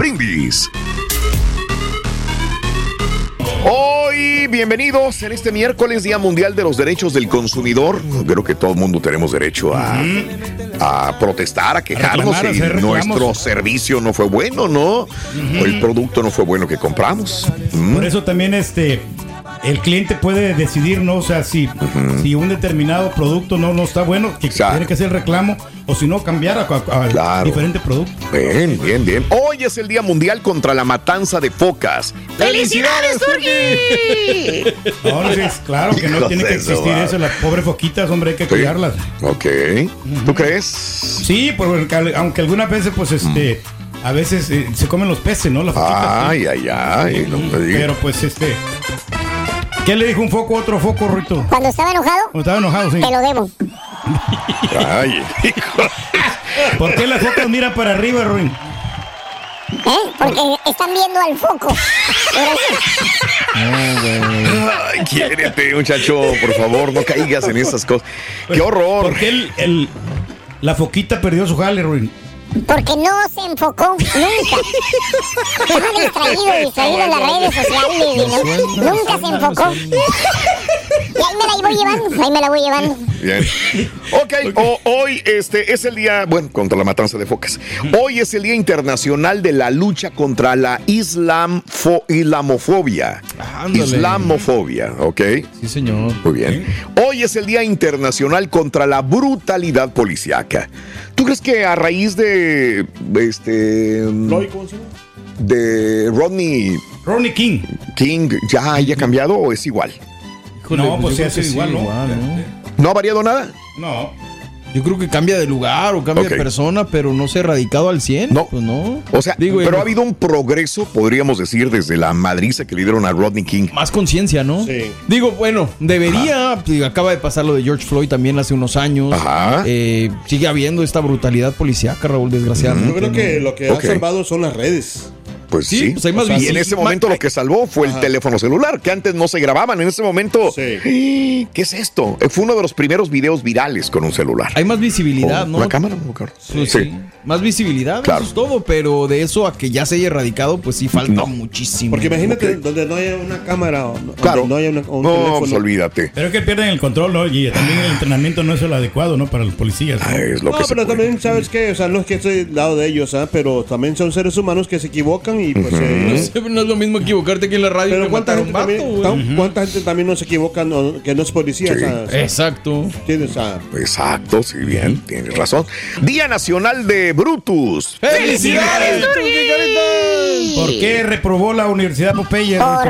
Brindis. Hoy, bienvenidos en este miércoles, Día Mundial de los Derechos del Consumidor. Creo que todo el mundo tenemos derecho a, a protestar, a quejarnos si nuestro servicio no fue bueno, ¿no? O el producto no fue bueno que compramos. Por eso también este el cliente puede decidir, ¿no? O sea, si, si un determinado producto no, no está bueno, que Exacto. tiene que hacer el reclamo, o si no, cambiar a, a- a Claro. diferente producto. Bien, bien, bien. Hoy es el Día Mundial contra la Matanza de Focas. ¡Felicidades, Turki! No, sí, claro que no tiene que existir eso. Las pobres foquitas, hombre, hay que Sí. cuidarlas. Ok. ¿Tú crees? Sí, porque al- aunque algunas veces, pues, este, a veces eh, se comen los peces, ¿no? Las foquitas. sí. Ay, ay, ay. No me digas. Pero pues, este, ¿qué le dijo un foco a otro foco, Rito? Cuando estaba enojado, Cuando estaba enojado, sí. te lo debo. Ay, hijo. ¿Por qué las focas miran para arriba, Ruin? ¿Eh? Porque están viendo al foco. Ay, quiérete, muchacho. Por favor, no caigas en esas cosas. ¡Qué horror! ¿Por qué el, el- la foquita perdió su jale, Ruin? Porque no se enfocó nunca. Estaba distraído, distraído en las redes sociales. y no- nunca se enfocó. Y ahí me la voy llevando, ahí me la voy llevando. Bien. Ok, o- hoy este es el día, bueno, contra la matanza de focas. Hoy es el Día Internacional de la Lucha contra la islamfo- islamofobia. Ándale. Islamofobia, ¿ok? Sí, señor. Muy bien. Hoy es el Día Internacional contra la Brutalidad Policiaca. ¿Tú crees que a raíz de este de Rodney Ronnie King. King ya haya cambiado o es igual? Híjole, No, pues sí, que es igual, ¿no? ¿no? ¿No ha variado nada? No. Yo creo que cambia de lugar o cambia de persona, pero no se ha erradicado al 100. No. Pues no. O sea, Digo, pero ha habido un progreso, podríamos decir, desde la madriza que le dieron a Rodney King. Más conciencia, ¿no? Sí. Digo, bueno, debería. digo, Acaba de pasar lo de George Floyd también hace unos años. Ajá. Eh, sigue habiendo esta brutalidad policíaca, Raúl, desgraciadamente. Yo creo que lo que ha salvado son las redes. Pues sí. Sí, pues hay más y en ese momento lo que salvó fue el teléfono celular, que antes no se grababan. En ese momento, Sí. ¿qué es esto? Eh, Fue uno de los primeros videos virales con un celular. Hay más visibilidad, ¿O ¿no? ¿La cámara? Pues sí. Más visibilidad, Claro. eso es todo, pero de eso a que ya se haya erradicado, pues sí falta No. muchísimo. Porque imagínate donde no haya una cámara o no, Claro. no haya una- un no, teléfono. pues olvídate. Pero es que pierden el control, ¿no? Y también el entrenamiento no es el adecuado, ¿no? Para los policías. ¿no? Ay, es lo no, que pero también, ¿sabes qué? O sea, no es que estoy del lado de ellos, ¿ah? Pero también son seres humanos que se equivocan y pues... eh, no es lo mismo equivocarte aquí en la radio pero que ¿cuánta a gente, un vato, también, ¿cuánta gente también no se equivoca no- que no es policía? Sí. o sea, Exacto. ¿entiendes? O sea, Exacto, sí, bien, tienes razón. Día Nacional de Brutus. ¡Felicidades, ¿Por qué reprobó la Universidad Popeye? Por.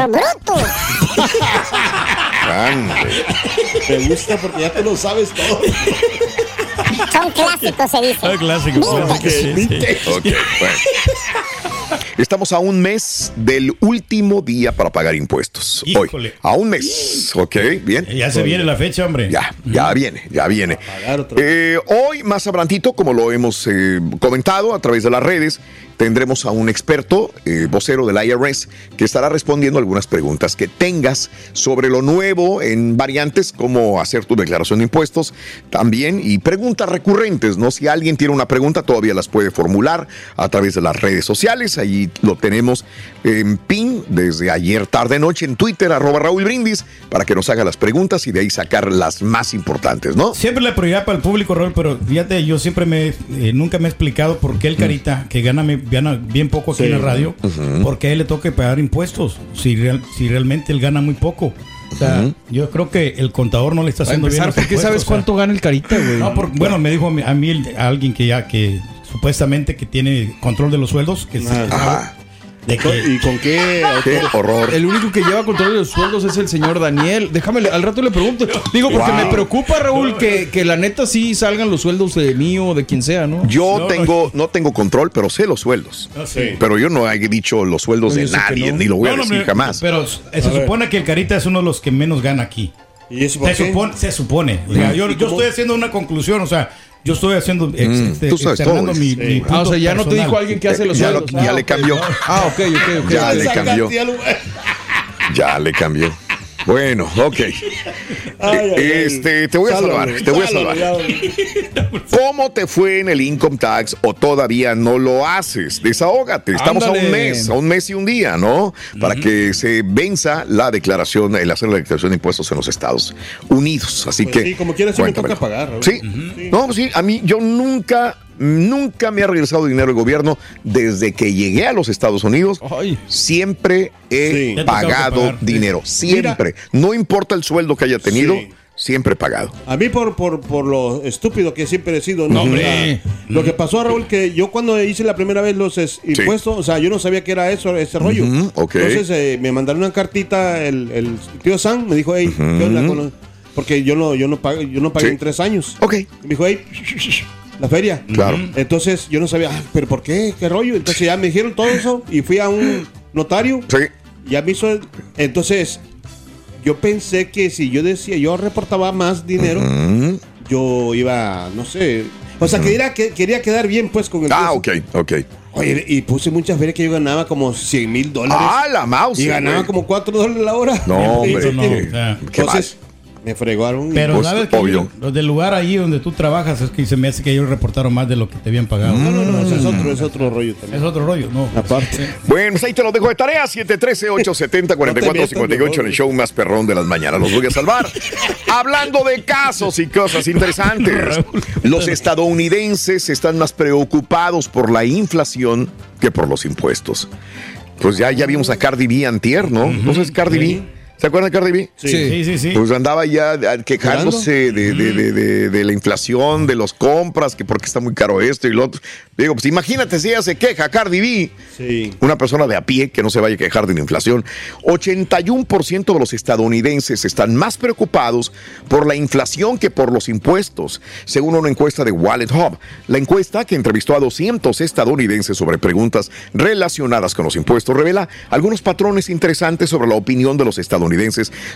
Grande. te gusta porque ya te lo sabes todo. Son clásicos, se dice. Ah, clásico. Vintage. Sí, sí. Ok, bueno. Estamos a un mes del último día para pagar impuestos. Híjole. Hoy. A un mes. Ok, bien. Ya se viene la fecha, hombre. Ya, ya viene, ya viene. Eh, hoy, más abrantito, como lo hemos eh, comentado a través de las redes, tendremos a un experto, eh, vocero del IRS, que estará respondiendo algunas preguntas que tengas sobre lo nuevo en variantes, como hacer tu declaración de impuestos también, y preguntas recurrentes, ¿no? Si alguien tiene una pregunta, todavía las puede formular a través de las redes sociales. Ahí lo tenemos en PIN desde ayer tarde noche en Twitter, arroba Raúl Brindis, para que nos haga las preguntas y de ahí sacar las más importantes, ¿no? Siempre la prioridad para el público, Raúl, pero fíjate, yo siempre me, eh, nunca me he explicado por qué el Carita, que gana, gana bien poco aquí Sí. en la radio, por qué a él le toca pagar impuestos, si, real- si realmente él gana muy poco. O sea, yo creo que el contador no le está haciendo bien empezar, los ¿por qué sabes o sea. cuánto gana el carita, güey? No, por- bueno, me dijo a mí, a mí el- a alguien que ya, que supuestamente que tiene control de los sueldos, que se- Ajá. De ¿Y con qué Qué horror. El único que lleva control de los sueldos es el señor Daniel. Déjame, al rato le pregunto. Digo, porque Wow. me preocupa, Raúl, que, que la neta sí salgan los sueldos de mí o de quien sea, ¿no? Yo No, tengo, no tengo control, pero sé los sueldos. Sí. Pero yo no he dicho los sueldos No, de nadie, no. ni lo voy a decir me- jamás. Pero se supone que el Carita es uno de los que menos gana aquí. ¿Y eso Se supone, se supone. O sea, yo, ¿Y yo cómo? estoy haciendo una conclusión, o sea, yo estoy haciendo ex- este, tú sabes todo, mi, sí. mi Ah, punto Ah, o sea, ya no te personal. dijo alguien que hace los Ya lo- ya Ah, le cambió. Ah, ok, ok, ok. Ya le cambió. Ya le cambió. Bueno, ok. Ay, ay, ay. Este, te voy a salvar, te voy a salvar. ¿Cómo te fue en el income tax o todavía no lo haces? Desahógate. Estamos a un mes, a un mes y un día, ¿no? Para que se venza la declaración, el hacer la declaración de impuestos en los Estados Unidos. Así Pues que. sí, como quiera, sí me toca pagar. Sí. Sí. No, pues sí, a mí, yo nunca, nunca me ha regresado dinero el gobierno desde que llegué a los Estados Unidos. Ay. Siempre he Sí. Pagado dinero. Siempre. No importa el sueldo que haya tenido, Sí. siempre he pagado. A mí por, por, por lo estúpido que siempre he sido. No, hombre. Lo que pasó, Raúl, que yo cuando hice la primera vez los es- impuestos, o sea, yo no sabía que era eso, ese rollo. Ok. Entonces eh, me mandaron una cartita, el, el tío Sam me dijo, hey, ¿qué onda con lo-?" Porque yo no, yo no pagué, yo no pagué Sí. en tres años. Ok. Y me dijo, hey, la feria. Claro. Entonces yo no sabía, "Ah, pero ¿por qué? ¿Qué rollo? Entonces ya me dijeron todo eso y fui a un notario. Sí. Ya me hizo. el- Entonces, yo pensé que si yo decía, yo reportaba más dinero, yo iba, no sé. O sea, quería, que, quería quedar bien, pues, con el. Ah, precio. ok, ok. Oye, y puse muchas veces que yo ganaba como 100 mil dólares. Ah, la mouse. y ganaba güey. como 4 dólares la hora. No, hombre. no, qué- o sea, qué Entonces, me fregaron. Pero Pues, sabes que obvio. los del lugar ahí donde tú trabajas es que se me hace que ellos reportaron más de lo que te habían pagado. no, no, no, es otro, es otro rollo también. Es otro rollo, no. Aparte. Bueno, pues ahí te lo dejo de tarea. 713-870-4458 en el show más perrón de las mañanas. Los voy a salvar. Hablando de casos y cosas interesantes. Los estadounidenses están más preocupados por la inflación que por los impuestos. Pues ya, ya vimos a Cardi B antier, ¿no? Entonces, Cardi B. ¿Se acuerdan de Cardi B? Sí. Sí, sí, sí. Pues andaba ya quejándose de, de- de- de- de la inflación, de las compras, que porque está muy caro esto y lo otro. Digo, pues imagínate si ella se queja, Cardi B, Sí. una persona de a pie que no se vaya a quejar de la inflación. 81% de los estadounidenses están más preocupados por la inflación que por los impuestos, según una encuesta de Wallet Hub. La encuesta, que entrevistó a 200 estadounidenses sobre preguntas relacionadas con los impuestos, revela algunos patrones interesantes sobre la opinión de los estadounidenses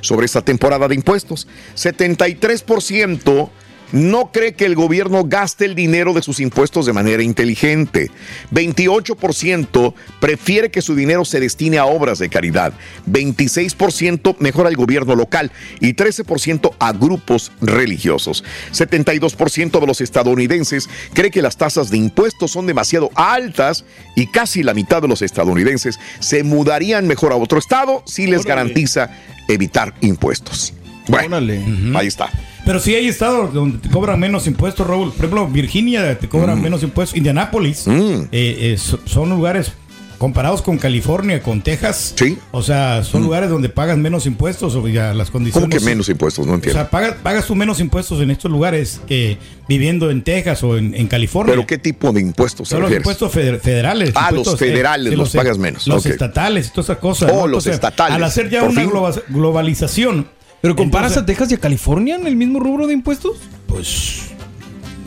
sobre esta temporada de impuestos. 73% no cree que el gobierno gaste el dinero de sus impuestos de manera inteligente. 28% prefiere que su dinero se destine a obras de caridad. 26% mejora el gobierno local y 13% a grupos religiosos. 72% de los estadounidenses cree que las tasas de impuestos son demasiado altas y casi la mitad de los estadounidenses se mudarían mejor a otro estado si les Órale. garantiza evitar impuestos. Bueno, Órale. ahí está. Pero sí hay estados donde te cobran menos impuestos, Raúl. Por ejemplo, Virginia te cobran menos impuestos. Indianápolis Mm. eh, eh, so- son lugares comparados con California, con Texas. Sí. O sea, son lugares donde pagas menos impuestos o ya las condiciones. ¿Cómo que menos impuestos? No O entiendo. sea, pagas, pagas tú menos impuestos en estos lugares que viviendo en Texas o en, en California. ¿Pero qué tipo de impuestos Son los impuestos feder- federales. Ah, los impuestos, federales los pagas menos, Los ok. estatales y todas esas cosas. Oh, los estatales, Al hacer ya por una fin. globa- globalización. ¿Pero comparas entonces, a Texas y a California en el mismo rubro de impuestos? Pues.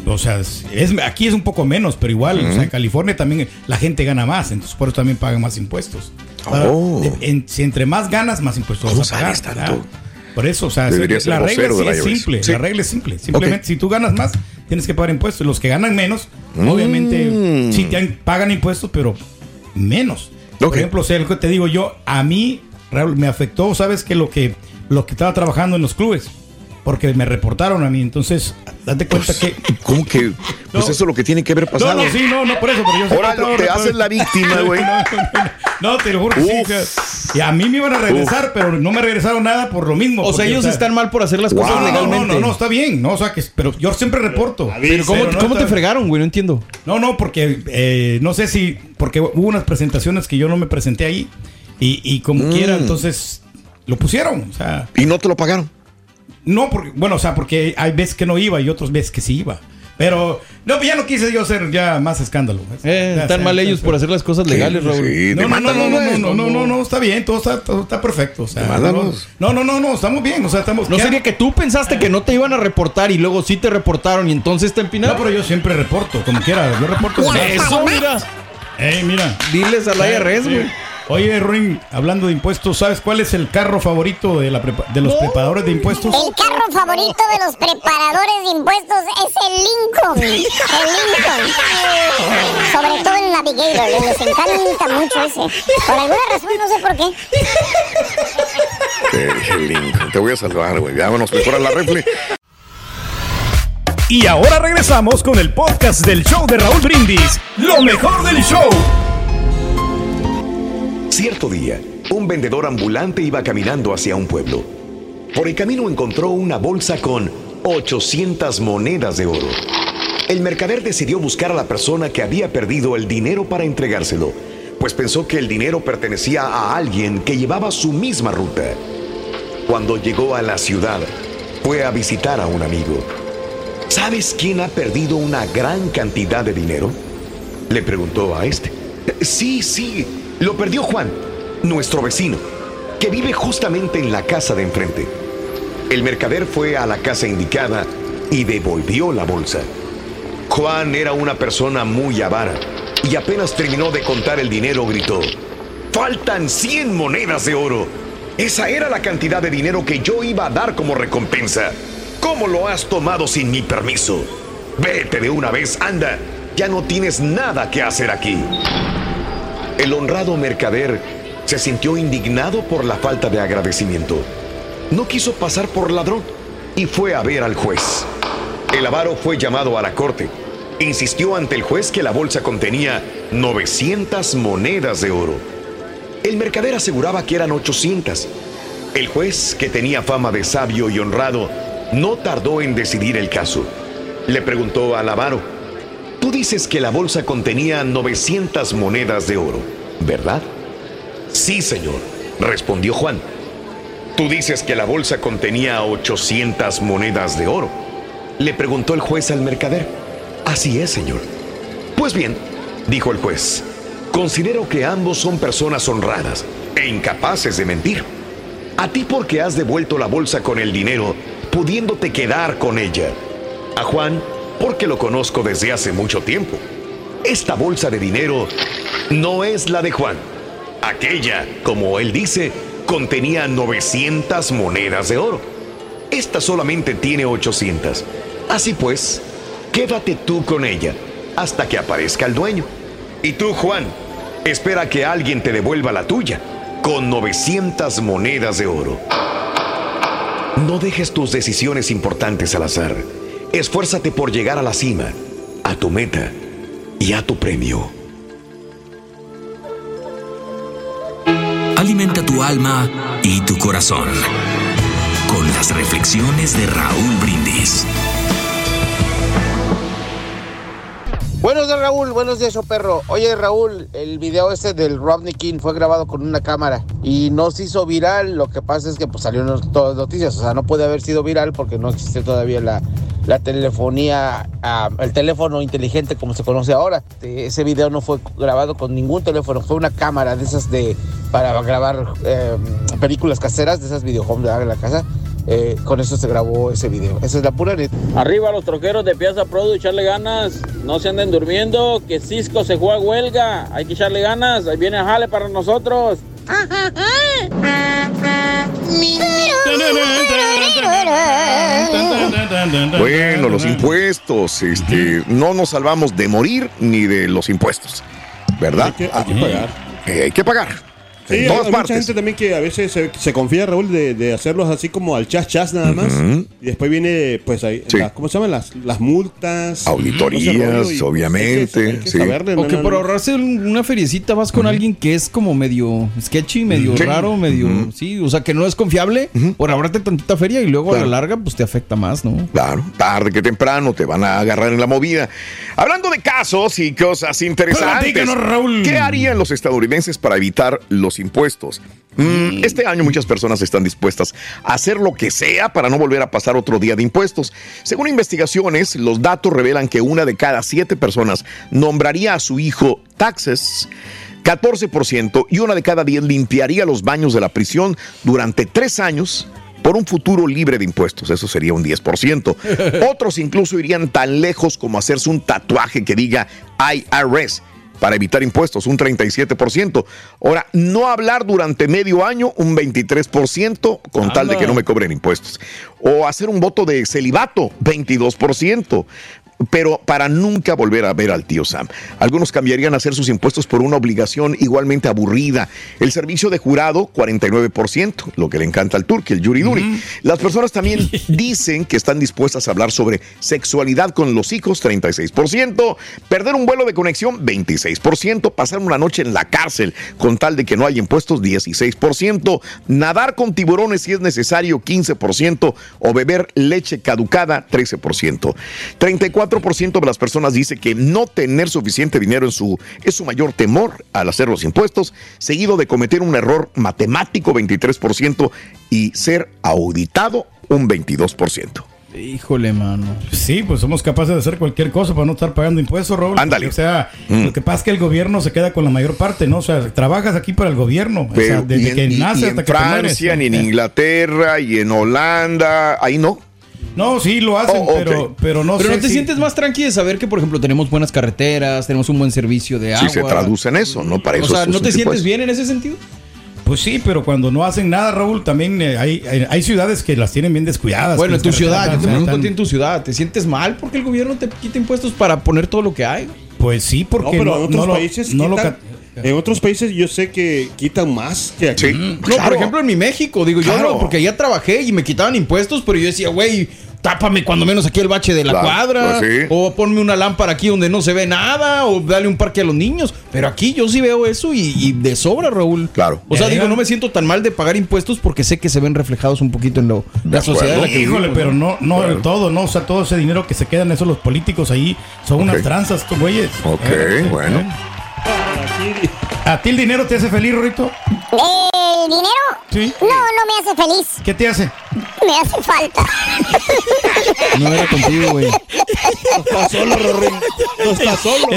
O sea, es, aquí es un poco menos, pero igual, o sea, en California también la gente gana más, entonces por eso también pagan más impuestos. Ahora, Oh. en- si entre más ganas, más impuestos ¿Cómo vas a pagar. sabes tanto? Por eso, o sea, Debería la regla sí es simple. Sí. La regla es simple. Simplemente, si tú ganas más, tienes que pagar impuestos. Los que ganan menos, Mm. obviamente, sí te han- pagan impuestos, pero menos. Por ejemplo, o sea, lo que te digo yo, a mí, Raúl, me afectó, ¿sabes? Que lo que, lo que estaba trabajando en los clubes. Porque me reportaron a mí. Entonces, date cuenta que. ¿Cómo que? Pues No. eso es lo que tiene que haber No, pasado. no, sí, no, no, por eso, pero yo sé Ahora te otro- haces la víctima, güey. No, no, no, no, te lo juro que sí. Uf. o sea, y a mí me iban a regresar, pero no me regresaron nada por lo mismo. O sea, ellos están mal por hacer las Wow. cosas No, no, no, legalmente. no, no, está bien, no, o sea, que, pero yo siempre reporto. Pero ¿cómo, Pero no cómo te fregaron, güey? No entiendo. No, no, porque eh, no sé si, porque hubo unas presentaciones que yo no me presenté ahí y, y como Mm. quiera, entonces lo pusieron, o sea, Y no te lo pagaron. no, porque, bueno, o sea, porque hay veces que no iba y otras veces que sí iba. Pero, no, pues ya no quise yo hacer ya más escándalo. Eh, Ya, están mal ellos por hacer las cosas legales, Raúl. Sí, No, no, no, no, no, güey. no, no, no, no, está bien, todo está, todo está perfecto. O sea, no, Demándalos. no, no, no, no, estamos bien, o sea, estamos. No ¿qué? sería que tú pensaste que no te iban a reportar y luego sí te reportaron y entonces te No, empinaron. pero yo siempre reporto, como quiera, yo reporto. Eso, mira. Ey, mira. Diles al IRS, Sí. Oye, Ruin, hablando de impuestos, ¿sabes cuál es el carro favorito de, la prepa- de los preparadores de impuestos? El carro favorito de los preparadores de impuestos es el Lincoln. El Lincoln. Sobre todo el Navigator. Les encanta mucho ese. Por alguna razón, no sé por qué. Te dije, Lincoln, te voy a salvar, güey. Vámonos mejor a la refle. Y ahora regresamos con el podcast del show de Raúl Brindis. Lo mejor del show. Cierto día, un vendedor ambulante iba caminando hacia un pueblo. Por el camino encontró una bolsa con 800 monedas de oro. El mercader decidió buscar a la persona que había perdido el dinero para entregárselo, pues pensó que el dinero pertenecía a alguien que llevaba su misma ruta. Cuando llegó a la ciudad, fue a visitar a un amigo. ¿Sabes quién ha perdido una gran cantidad de dinero? Le preguntó a este. Sí, sí, lo perdió Juan, nuestro vecino, que vive justamente en la casa de enfrente. El mercader fue a la casa indicada y devolvió la bolsa. Juan era una persona muy avara y apenas terminó de contar el dinero gritó, ¡Faltan 100 monedas de oro! Esa era la cantidad de dinero que yo iba a dar como recompensa. ¿Cómo lo has tomado sin mi permiso? Vete de una vez, anda. Ya no tienes nada que hacer aquí. El honrado mercader se sintió indignado por la falta de agradecimiento. No quiso pasar por ladrón y fue a ver al juez. El avaro fue llamado a la corte. Insistió ante el juez que la bolsa contenía 900 monedas de oro. El mercader aseguraba que eran 800. El juez, que tenía fama de sabio y honrado, no tardó en decidir el caso. Le preguntó al avaro, tú dices que la bolsa contenía 900 monedas de oro, ¿verdad? Sí, señor, respondió Juan. Tú dices que la bolsa contenía 800 monedas de oro. Le preguntó el juez al mercader. Así es, señor. Pues bien, dijo el juez, considero que ambos son personas honradas e incapaces de mentir. A ti porque has devuelto la bolsa con el dinero, pudiéndote quedar con ella. A Juan porque lo conozco desde hace mucho tiempo. Esta bolsa de dinero no es la de Juan. Aquella, como él dice, contenía 900 monedas de oro. Esta solamente tiene 800. Así pues, quédate tú con ella hasta que aparezca el dueño. Y tú, Juan, espera que alguien te devuelva la tuya con 900 monedas de oro. No dejes tus decisiones importantes al azar. Esfuérzate por llegar a la cima, a tu meta y a tu premio. Alimenta tu alma y tu corazón con las reflexiones de Raúl Brindis. Buenos días, Raúl. Buenos días, perro. Oye, Raúl, el video ese del Rodney King fue grabado con una cámara y no se hizo viral. Lo que pasa es que pues salieron todas las noticias. O sea, no puede haber sido viral porque no existe todavía la, la telefonía, ah, el teléfono inteligente como se conoce ahora. Eh, Ese video no fue grabado con ningún teléfono. Fue una cámara de esas de para grabar eh, películas caseras, de esas videohome de la casa. Eh, con eso se grabó ese video. Esa es la pura neta. Arriba los troqueros de Piazza Produ, echarle ganas. No se anden durmiendo, que Cisco se juega huelga. Hay que echarle ganas. Ahí viene Jale para nosotros. Bueno, los impuestos, este, no nos salvamos de morir ni de los impuestos, ¿verdad? Hay que, hay que pagar. Eh, hay que pagar. Sí, en hay, todas hay mucha partes. gente también que a veces se, se confía, Raúl, de, de hacerlos así como al chas chas nada más. Y después viene, pues ahí, Sí. las- ¿cómo se llaman? Las, las multas. Auditorías, y, pues, obviamente, hay que- hay que sí. saberle, no, O que no, por no. ahorrarse un- una feriecita vas con alguien que es como medio sketchy, medio raro, medio. Sí, o sea, que no es confiable por ahorrarte tantita feria y luego a la larga, pues te afecta más, ¿no? Claro, tarde que temprano te van a agarrar en la movida. Hablando de casos y cosas interesantes. Raúl. ¿Qué harían los estadounidenses para evitar los los impuestos. Mm, Este año muchas personas están dispuestas a hacer lo que sea para no volver a pasar otro día de impuestos. Según investigaciones, los datos revelan que una de cada siete personas nombraría a su hijo taxes. 14% y una de cada diez limpiaría los baños de la prisión durante tres años por un futuro libre de impuestos. Eso sería un 10%. Otros incluso irían tan lejos como hacerse un tatuaje que diga IRS para evitar impuestos, un 37%. Ahora, no hablar durante medio año, un 23%, con tal de que no me cobren impuestos. O hacer un voto de celibato, 22%. Pero para nunca volver a ver al tío Sam. Algunos cambiarían a hacer sus impuestos por una obligación igualmente aburrida. El servicio de jurado, 49%, lo que le encanta al turque, el yuri duri. Las personas también dicen que están dispuestas a hablar sobre sexualidad con los hijos, 36%. Perder un vuelo de conexión, 26%. Pasar una noche en la cárcel con tal de que no haya impuestos, 16%. Nadar con tiburones si es necesario, 15%. O beber leche caducada, 13%. 34% de las personas dice que no tener suficiente dinero en su es su mayor temor al hacer los impuestos, seguido de cometer un error matemático, 23%, y ser auditado, un 22%. Híjole, mano. Sí, pues somos capaces de hacer cualquier cosa para no estar pagando impuestos, Raúl. Ándale. O sea, Mm. lo que pasa es que el gobierno se queda con la mayor parte, ¿no? O sea, trabajas aquí para el gobierno. o sea, desde y en, que y- naces y en hasta que te mueres. Francia, ni en Inglaterra, y en Holanda, ahí no. No, sí lo hacen, Oh, pero, pero no Pero sé no te si- sientes más tranquilo de saber que, por ejemplo, tenemos buenas carreteras, tenemos un buen servicio de agua. Si se traduce en eso, ¿no? Para O eso sea, es ¿no te sientes bien en ese sentido? Pues sí, pero cuando no hacen nada, Raúl, también eh, hay, hay, hay ciudades que las tienen bien descuidadas. Bueno, en tu ciudad, yo te o sea, pregunto a están- ti en tu ciudad, ¿te sientes mal porque el gobierno te quita impuestos para poner todo lo que hay? Pues sí, No, porque pero no, en otros no lo- países no lo quitan- En otros países yo sé que quitan más que aquí. Sí, No, claro. por ejemplo, en mi México, digo yo no, porque allá trabajé y me quitaban impuestos, pero yo decía, güey, tápame cuando menos aquí el bache de la Claro, cuadra, pues sí. o ponme una lámpara aquí donde no se ve nada, o dale un parque a los niños. Pero aquí yo sí veo eso y, y de sobra, Raúl. Claro. O sea, digo, no me siento tan mal de pagar impuestos porque sé que se ven reflejados un poquito en lo, la sociedad en la que Híjole, vivimos, pero no, no Claro. todo, no, o sea, todo ese dinero que se quedan esos los políticos ahí son unas tranzas, estos güeyes. Ok, Eh, bueno. eh. ¿A ti el dinero te hace feliz, Rorito? ¿El dinero? Sí. No, no me hace feliz. ¿Qué te hace? Me hace falta. No era contigo, güey. Está solo, Rorín. No está solo.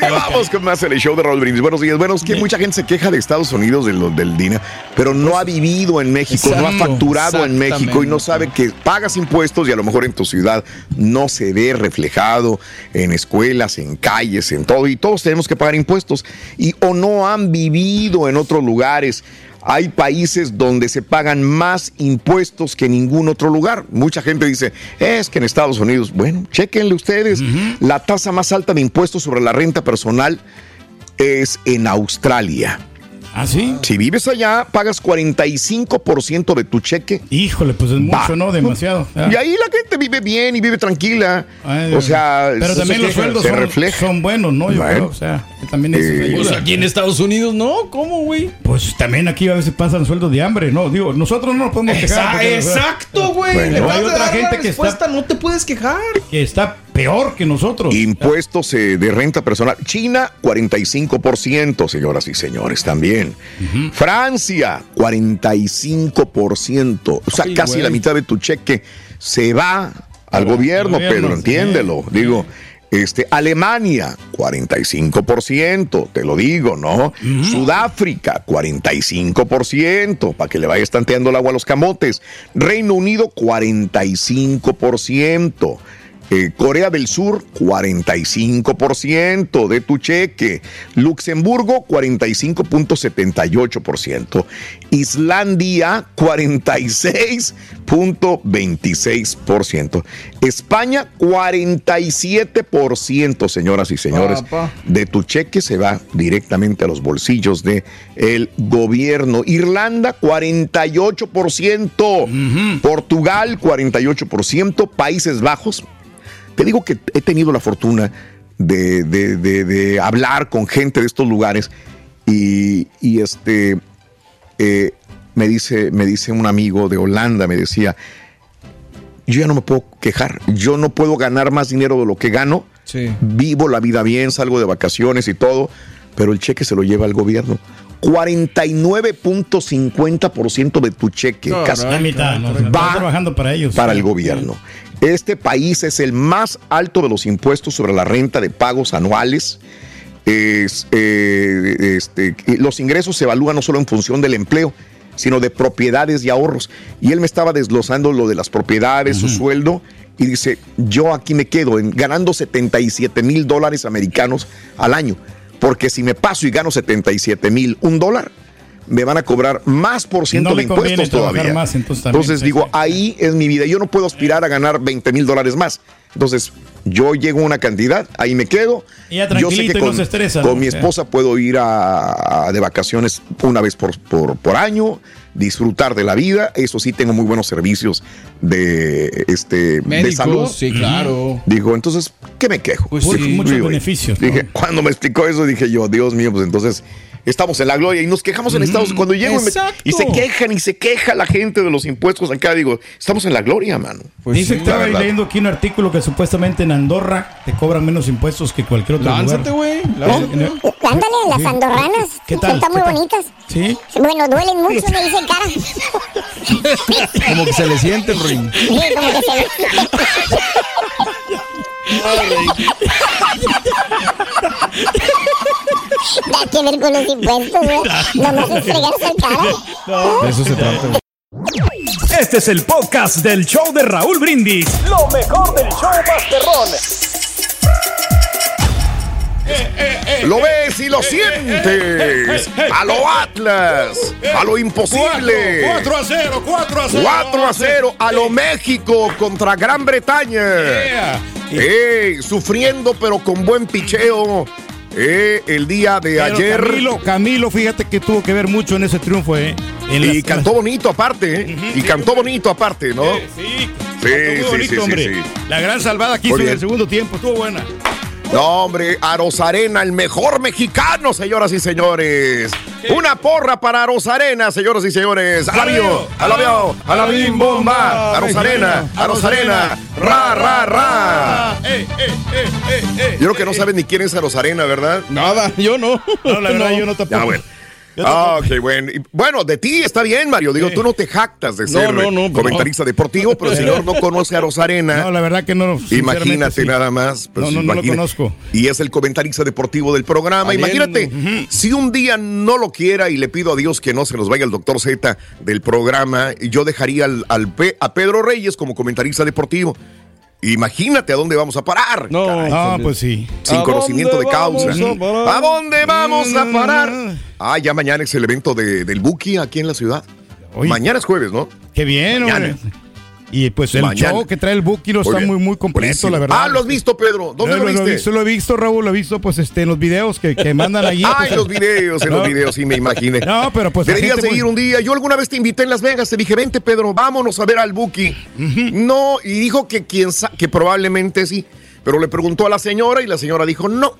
Vamos con más en el show de Raúl Brindis. Buenos días. Bueno, es que mucha gente se queja de Estados Unidos del, del dinero, pero no ha vivido en México, no ha facturado en México y no sabe que pagas impuestos y a lo mejor en tu ciudad no se ve reflejado en escuelas, en calles, en todo. Y todos tenemos que pagar impuestos. Y o no han vivido en otros lugares. Hay países donde se pagan más impuestos que en ningún otro lugar. Mucha gente dice, es que en Estados Unidos, bueno, chequenle ustedes, la tasa más alta de impuestos sobre la renta personal es en Australia. ¿Ah, sí? Si vives allá, pagas 45% de tu cheque. Híjole, pues es mucho, Va. ¿no? Demasiado. Y ahí la gente vive bien y vive tranquila. Ay, o sea, pero también los sueldos se son, refleja. son buenos, ¿no? Yo Bueno. creo, o sea, que también es Eh, ayuda. Pues aquí en Estados Unidos, no, ¿cómo, güey? Pues también aquí a veces pasan sueldos de hambre, ¿no? Digo, nosotros no nos podemos quejar. Exacto, güey. Bueno. Hay otra dar gente la que está- no te puedes quejar. Que está peor que nosotros. Impuestos eh, de renta personal. China, 45%, señoras y señores, también. Francia, 45%. O sea, Ay, casi güey. la mitad de tu cheque se va al gobierno, gobierno, Pedro, sí. entiéndelo. Digo, este, Alemania, 45%, te lo digo, ¿no? Sudáfrica, 45%, para que le vayas tanteando el agua a los camotes. Reino Unido, 45%. Eh, Corea del Sur, 45% de tu cheque. Luxemburgo, 45.78%. Islandia, 46.26%. España, 47%, señoras y señores. Papá. De tu cheque se va directamente a los bolsillos de el gobierno. Irlanda, 48%. Portugal, 48%. Países Bajos, te digo que he tenido la fortuna de, de- de- de hablar con gente de estos lugares y, y este eh, me dice me dice un amigo de Holanda me decía yo ya no me puedo quejar yo no puedo ganar más dinero de lo que gano Sí. vivo la vida bien salgo de vacaciones y todo pero el cheque se lo lleva el gobierno 49.50% de tu cheque casi va trabajando para ellos. para el gobierno. Este país es el más alto de los impuestos sobre la renta de pagos anuales. Es, eh, este, los ingresos se evalúan no solo en función del empleo, sino de propiedades y ahorros. Y él me estaba desglosando lo de las propiedades, su sueldo, y dice, yo aquí me quedo en, ganando 77 mil dólares americanos al año, porque si me paso y gano 77 mil un dólar, me van a cobrar más por ciento No de impuestos todavía. más, entonces también, sí, digo, sí. ahí es mi vida. Yo no puedo aspirar a ganar 20 mil dólares más. Entonces, yo llego a una cantidad, ahí me quedo. Y ya yo sé que no con, se estresa, con ¿no? mi esposa puedo ir a, a- de vacaciones una vez por, por, por año, disfrutar de la vida. Eso sí, tengo muy buenos servicios de, este, de Médicos, salud. sí, claro. Digo, entonces, ¿qué me quejo? Pues Muchos- sí. muchos Digo, beneficios. ¿no? Dije, cuando me explicó eso, dije yo, Dios mío, pues entonces estamos en la gloria y nos quejamos en Estados Unidos. Cuando llego y, me- Exacto. y se quejan y se queja la gente de los impuestos acá, digo, estamos en la gloria, mano. Pues Dice sí. que estaba leyendo aquí un artículo que supuestamente en Andorra te cobran menos impuestos que cualquier otro Lánzate, lugar. güey. En el- Ándale, las Sí. andorranas. ¿Qué tal? Están muy ¿Qué tal? bonitas. Sí. Bueno, duelen mucho, me dicen cara. Como que se le siente, Ring. Sí, como que se Nada que ver con los impuestos, güey. Nomás es fregarse el cara. De eso se trata. Este es el podcast del show de Raúl Brindis. Lo mejor del show Masterrón. Lo ves y lo sientes. A lo Atlas. A lo imposible. 4 a 0, 4 a 0. 4 a 0 a lo México contra Gran Bretaña. Eh, sufriendo pero con buen picheo. Eh, el día de Pero ayer. Camilo, Camilo, fíjate que tuvo que ver mucho en ese triunfo, ¿eh? En y las- cantó bonito aparte, ¿eh? Y cantó bonito aparte, ¿no? Sí, sí, Sí, cantó muy sí, bonito, sí, sí, hombre. sí. La gran salvada que hizo en el segundo tiempo, estuvo buena. No, hombre, Arozarena, el mejor mexicano, señoras y señores. Una porra para Arozarena, señoras y señores. Alabio, alabio, alabim bomba. Arozarena, Arozarena, ra, ra, ra. Eh, eh, eh. Yo creo que no saben ni quién es Arozarena, ¿verdad? Nada, yo no. No, la verdad, yo no tampoco. Ya, bueno. Ah, ok, bueno. Y, bueno, de ti está bien, Mario. Digo, tú no te jactas de ser no, no, comentarista deportivo, pero el señor no conoce a Rosarena. No, la verdad que no. Imagínate sí. nada más. pues, No, no, no lo conozco. Y es el comentarista deportivo del programa. Imagínate, si un día no lo quiera y le pido a Dios que no se nos vaya el doctor Z del programa, yo dejaría al, al a Pedro Reyes como comentarista deportivo. Imagínate a dónde vamos a parar. No, caray. Ah, pues sí. Sin ¿A conocimiento de causa. a parar? ¿A dónde vamos a Mm, parar? mm, mm. Ah, ya mañana es el evento de- del Buki aquí en la ciudad. Oye. Mañana es jueves, ¿no? Qué bien, Mañana. hombre. Y pues el Mañana. show que trae el Buki no está muy, muy completo, Buenísimo. la verdad. Ah, ¿lo has visto, Pedro? ¿Dónde Lo- lo, lo he viste? visto, lo he visto, Raúl, lo he visto pues este, en los videos que, que mandan allí. Ah, pues, en los videos, en No. los videos, sí me imaginé. No, pero pues Deberías gente de muy- ir un día. Yo alguna vez te invité en Las Vegas, te dije, vente, Pedro, vámonos a ver al Buki. No, y dijo que quien que probablemente sí. Pero le preguntó a la señora y la señora dijo, no.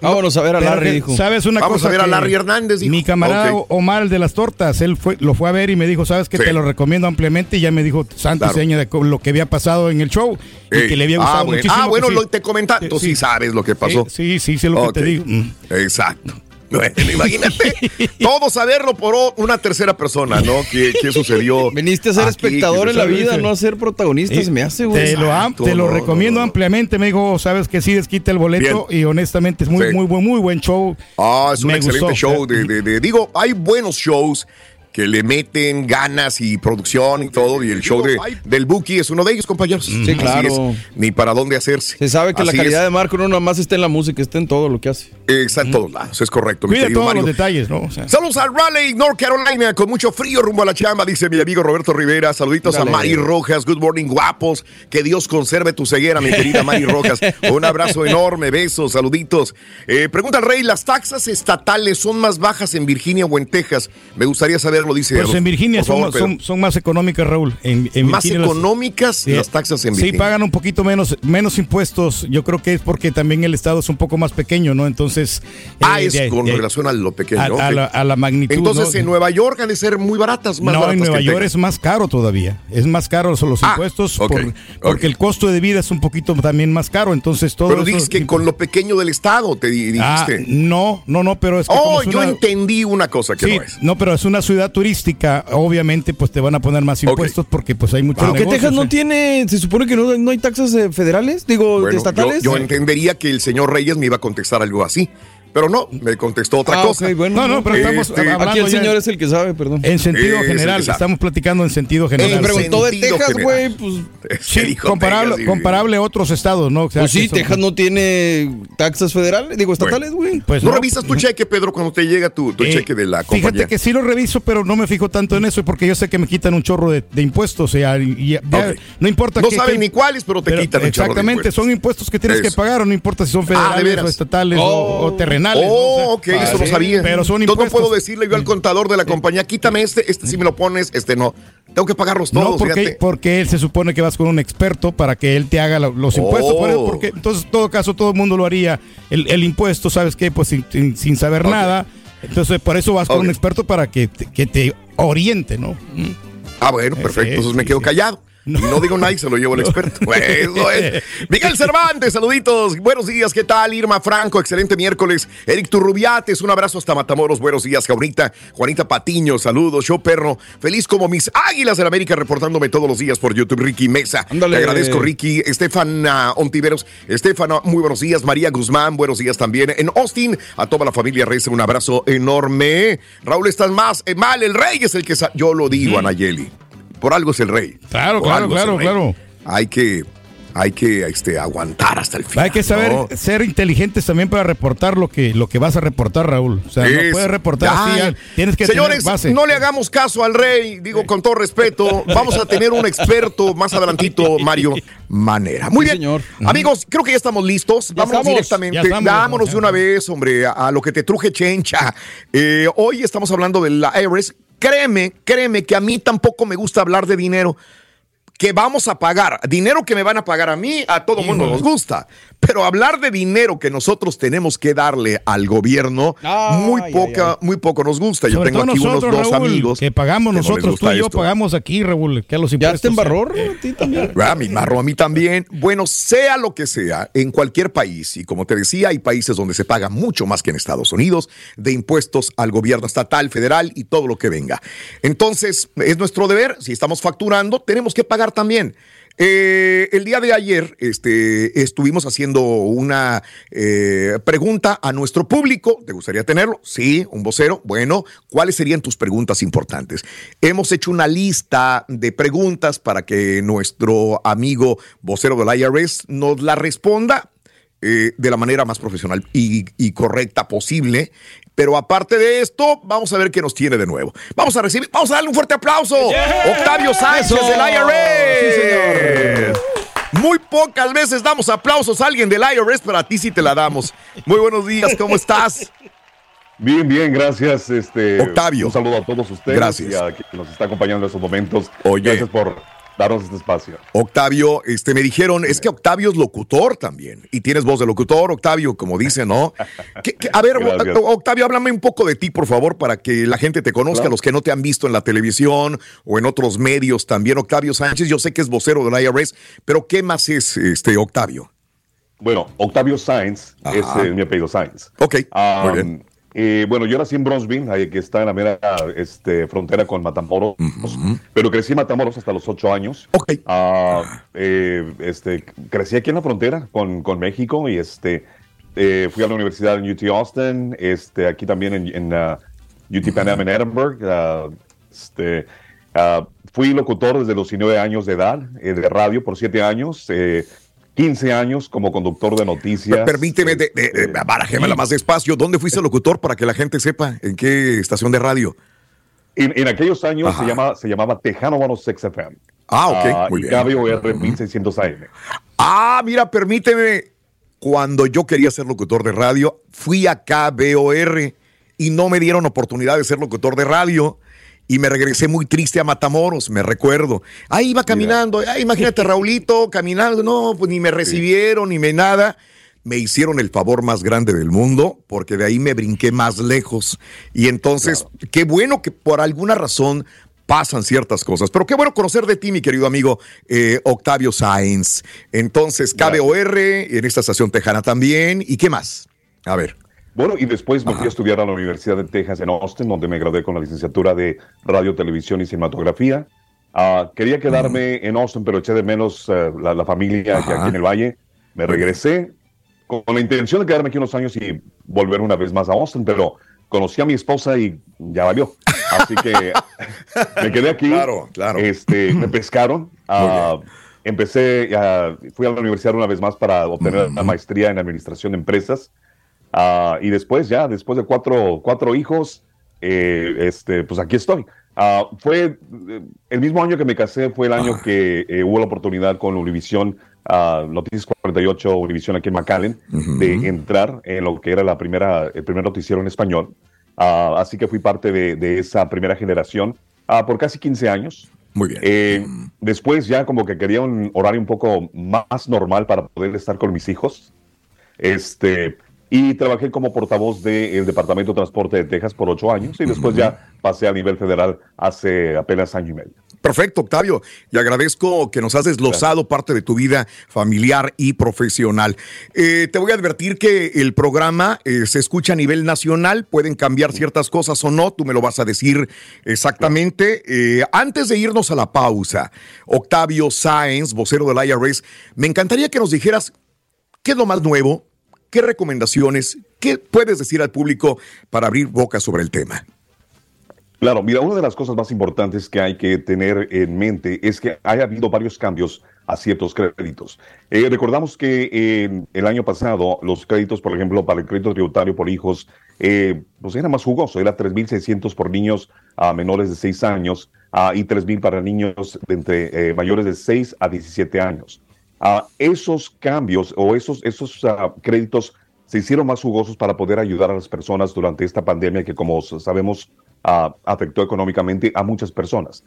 Vámonos a ver a Larry, que, dijo. ¿Sabes una Vamos cosa? a ver a que Larry Hernández, dijo. Mi camarada Ok. Omar, el de las tortas, él fue, lo fue a ver y me dijo, ¿sabes qué? Sí. Te lo recomiendo ampliamente y ya me dijo santa Claro. seña de lo que había pasado en el show y que le había gustado ah, bueno, muchísimo. Ah, bueno, que sí. lo, te comentaste. Tú sí. Sí. sabes lo que pasó. Sí, sí, sí, sé lo que te digo. Mm. Exacto. Bueno, imagínate, todo saberlo por o- una tercera persona, ¿no? ¿Qué, qué sucedió? Veniste a ser aquí? espectador ¿Qué en la vida, no a ser protagonista, Eh, se me hace, güey. Te lo, Exacto, te lo no, recomiendo no, no. ampliamente. Me dijo, sabes que sí, desquita el boleto y honestamente es muy, Sí. muy, buen, muy buen show. Ah, es un Me excelente gustó. show. De, de- de- digo, hay buenos shows que le meten ganas y producción y todo. Y el show de, del Buki es uno de ellos, compañeros. Sí, claro. Ni para dónde hacerse. Se sabe que la calidad es. de Marco no nada más está en la música, está en todo lo que hace. Está en todos lados, es correcto. mi Cuida querido todos Mario. los detalles, ¿no? O sea, Saludos a Raleigh, North Carolina, con mucho frío rumbo a la chamba, dice mi amigo Roberto Rivera. Saluditos Dale. a Mari Rojas, good morning, guapos. Que Dios conserve tu ceguera, mi querida Mari Rojas. Un abrazo enorme, besos, saluditos. Eh, pregunta al Rey, ¿las taxas estatales son más bajas en Virginia o en Texas? Me gustaría saber Pedro, dice. Pues en Virginia favor, son, Pedro. son, son más económicas, Raúl. En, en Más Virginia las- económicas Sí. las taxas en Sí, Virginia. pagan un poquito menos, menos impuestos. Yo creo que es porque también el estado es un poco más pequeño, ¿no? Entonces. Ah, eh, es de- con de- relación a lo pequeño. a, la, a la magnitud. Entonces, ¿no? en Nueva York han de ser muy baratas, más no, baratas en Nueva que York es más caro todavía. Es más caro son los Ah, impuestos por- porque el costo de vida es un poquito también más caro. Entonces todo Pero dices que con lo pequeño del estado, te Ah, dijiste. no, no, no, pero es que como oh, es yo una- entendí una cosa que Sí, no es. no, pero es una ciudad turística, obviamente pues te van a poner más impuestos porque pues hay muchos ¿Por qué negocios, Texas no eh. tiene, se supone que no, no hay taxas eh, federales, digo, Bueno, yo, estatales? yo entendería que el señor Reyes me iba a contestar algo así. Pero no, me contestó otra Ah, cosa. bueno, No, no, pero estamos Este, hablando Aquí el ya señor es el que sabe, perdón. en sentido Es general, estamos platicando en sentido Me general. pero- preguntó de Texas, güey, pues... Sí, comparable, Texas comparable a otros estados, ¿no? O sea, Pues sí, son- Texas no tiene taxas federales, digo, estatales, güey. pues ¿No no. revisas tu cheque, Pedro, cuando te llega tu, tu Eh, cheque de la compañía? Fíjate que sí lo reviso, pero no me fijo tanto en eso porque yo sé que me quitan un chorro de, de impuestos. O sea, y- y ya- Ok. no importa No saben ni cuáles, pero te quitan un chorro de Exactamente, son impuestos que tienes que pagar, no importa si son Ah, ¿de federales o estatales o- Oh. o, terrenales. ¿No? Oh, O ok, eso no sabía. Pero son Entonces impuestos. no puedo decirle yo al contador de la compañía, quítame este, este sí me lo pones, este no. Tengo que pagarlos todos, No, porque, porque él se supone que vas con un experto para que él te haga lo- los impuestos. por eso, Oh. porque entonces, en todo caso, todo el mundo lo haría. El, el impuesto, ¿sabes qué? Pues sin, sin- sin saber nada. Entonces, por eso vas con un experto para que te, que te oriente, ¿no? Ah, bueno, perfecto, sí, entonces me quedo sí. callado. Y no digo nada y se lo llevo al experto. Pues, eso es. Miguel Cervantes, saluditos. Buenos días, ¿qué tal? Irma Franco, excelente miércoles. Eric Turrubiates, un abrazo hasta Matamoros. Buenos días, Jaunita. Juanita Patiño, saludos. Yo, perro. Feliz como mis águilas en América, reportándome todos los días por YouTube. Ricky Mesa. Ándale. Te agradezco, Ricky. Estefana Ontiveros. Estefana, muy buenos días. María Guzmán, buenos días también. En Austin, a toda la familia Reyes, un abrazo enorme. Raúl, estás más eh, mal. El rey es el que. Yo lo digo, Anayeli. Por algo es el rey. Claro, Por claro, claro, claro. Hay que, hay que este, aguantar hasta el final. Hay que saber ¿no? ser inteligentes también para reportar lo que, lo que vas a reportar, Raúl. O sea, no Es- puedes reportar así, Ya. ya, tienes que Señores, tener base. no le hagamos caso al rey, digo con todo respeto. Vamos a tener un experto más adelantito, Mario Manera. Muy Sí, bien. señor. Amigos, creo que ya estamos listos. Vámonos estamos. directamente. Ya estamos, Vámonos ya de una vez, hombre, a, a lo que te truje chencha. Eh, hoy estamos hablando de la IRS. Créeme, créeme que a mí tampoco me gusta hablar de dinero que vamos a pagar, dinero que me van a pagar a mí, a todo mundo nos gusta. Pero hablar de dinero que nosotros tenemos que darle al gobierno, Ay, muy ay, poca, muy poco nos gusta. Yo Sobre tengo todo aquí unos nosotros, dos Raúl, amigos que pagamos que no les nosotros, tú y yo esto. pagamos aquí, Raúl, que a los ¿Ya impuestos. te embarró, Ro, a ti también? Ah, mi marro a mí también. Bueno, sea lo que sea, en cualquier país, y como te decía, hay países donde se paga mucho más que en Estados Unidos de impuestos al gobierno estatal, federal y todo lo que venga. Entonces, es nuestro deber, si estamos facturando, tenemos que pagar también. Eh, el día de ayer este, estuvimos haciendo una eh, pregunta a nuestro público. ¿Te gustaría tenerlo? Sí, un vocero. Bueno, ¿cuáles serían tus preguntas importantes? Hemos hecho una lista de preguntas para que nuestro amigo vocero del IRS nos la responda eh, de la manera más profesional y, y correcta posible. Pero aparte de esto, vamos a ver qué nos tiene de nuevo. Vamos a recibir, vamos a darle un fuerte aplauso. Octavio Sánchez Eso. del IRS. Sí, señor. Muy pocas veces damos aplausos a alguien del IRS, pero a ti sí te la damos. Muy buenos días, ¿cómo estás? Bien, bien, gracias. Este, Octavio. Un saludo a todos ustedes Gracias. y a quien nos está acompañando en estos momentos. Oye. Gracias por darnos este espacio. Octavio, este, me dijeron, es que Octavio es locutor también. Y tienes voz de locutor, Octavio, como dice, ¿no? ¿Qué- qué- a ver, Gracias. Octavio, háblame un poco de ti, por favor, para que la gente te conozca, Claro. los que no te han visto en la televisión o en otros medios también. Octavio Sánchez, yo sé que es vocero del IRS, pero ¿qué más es este Octavio? Bueno, Octavio Sainz Ajá. es eh, mi apellido Sainz. Ok, Um, muy bien. Eh, bueno, yo nací en Bronzeville, que está en la mera este, frontera con Matamoros, pero crecí en Matamoros hasta los ocho años. Ok. Ah, eh, este, crecí aquí en la frontera con, con México y este, eh, fui a la universidad en UT Austin, este, aquí también en, en ah, UT Pan Am en Edinburgh. ah, este, ah, fui locutor desde los 19 años de edad, eh, de radio por 7 años. Eh, 15 años como conductor de noticias. Permíteme, de, de, de- Este, barajémela más despacio. ¿Dónde fuiste locutor para que la gente sepa en qué estación de radio? En, en aquellos años Ajá. se, llama, se llamaba Tejano 106 FM. Ah, ok, muy y bien. KBOR 1600 AM. Ah, mira, permíteme. Cuando yo quería ser locutor de radio, fui a KBOR y no me dieron oportunidad de ser locutor de radio. Y me regresé muy triste a Matamoros, me recuerdo. Ahí iba caminando, ay, imagínate Raulito caminando, no, pues ni me recibieron ni me nada. Me hicieron el favor más grande del mundo porque de ahí me brinqué más lejos. Y entonces, qué bueno que por alguna razón pasan ciertas cosas. Pero qué bueno conocer de ti, mi querido amigo eh, Octavio Sáenz. Entonces, KBOR en esta estación tejana también. ¿Y qué más? A ver. Bueno, y después me fui a estudiar a la Universidad de Texas en Austin, donde me gradué con la licenciatura de Radio, Televisión y Cinematografía. Ah, quería quedarme en Austin, pero eché de menos eh, la, la familia que aquí en el Valle. Me regresé con la intención de quedarme aquí unos años y volver una vez más a Austin, pero conocí a mi esposa y ya valió. Así que me quedé aquí. Claro, claro. Este, me pescaron. ah, empecé, ah, fui a la universidad una vez más para obtener la maestría en administración de empresas. Ah, y después, ya, después de cuatro, cuatro hijos, eh, este, pues aquí estoy. Ah, fue eh, el mismo año que me casé, fue el año que eh, hubo la oportunidad con Univision, ah, Noticias 48, Univision aquí en McAllen, de entrar en lo que era la primera, el primer noticiero en español. Ah, así que fui parte de, de esa primera generación ah, por casi 15 años. Muy bien. Eh, después ya como que quería un horario un poco más normal para poder estar con mis hijos. Este, y trabajé como portavoz del Departamento de Transporte de Texas por ocho años y después ya pasé a nivel federal hace apenas año y medio. Perfecto, Octavio. Y agradezco que nos has desglosado parte de tu vida familiar y profesional. Eh, te voy a advertir que el programa eh, se escucha a nivel nacional. Pueden cambiar ciertas cosas o no. Tú me lo vas a decir exactamente. Eh, antes de irnos a la pausa, Octavio Sáenz, vocero del IRS, me encantaría que nos dijeras qué es lo más nuevo, qué recomendaciones, qué puedes decir al público para abrir boca sobre el tema. Claro, mira, una de las cosas más importantes que hay que tener en mente es que haya habido varios cambios a ciertos créditos. Eh, recordamos que eh, el año pasado los créditos, por ejemplo, para el crédito tributario por hijos, eh, pues era más jugoso, era 3.600 por niños a menores de 6 años ah, y 3.000 para niños entre mayores de 6 a 17 años. Ah, esos cambios o esos, esos ah, créditos se hicieron más jugosos para poder ayudar a las personas durante esta pandemia que, como sabemos, ah, afectó económicamente a muchas personas.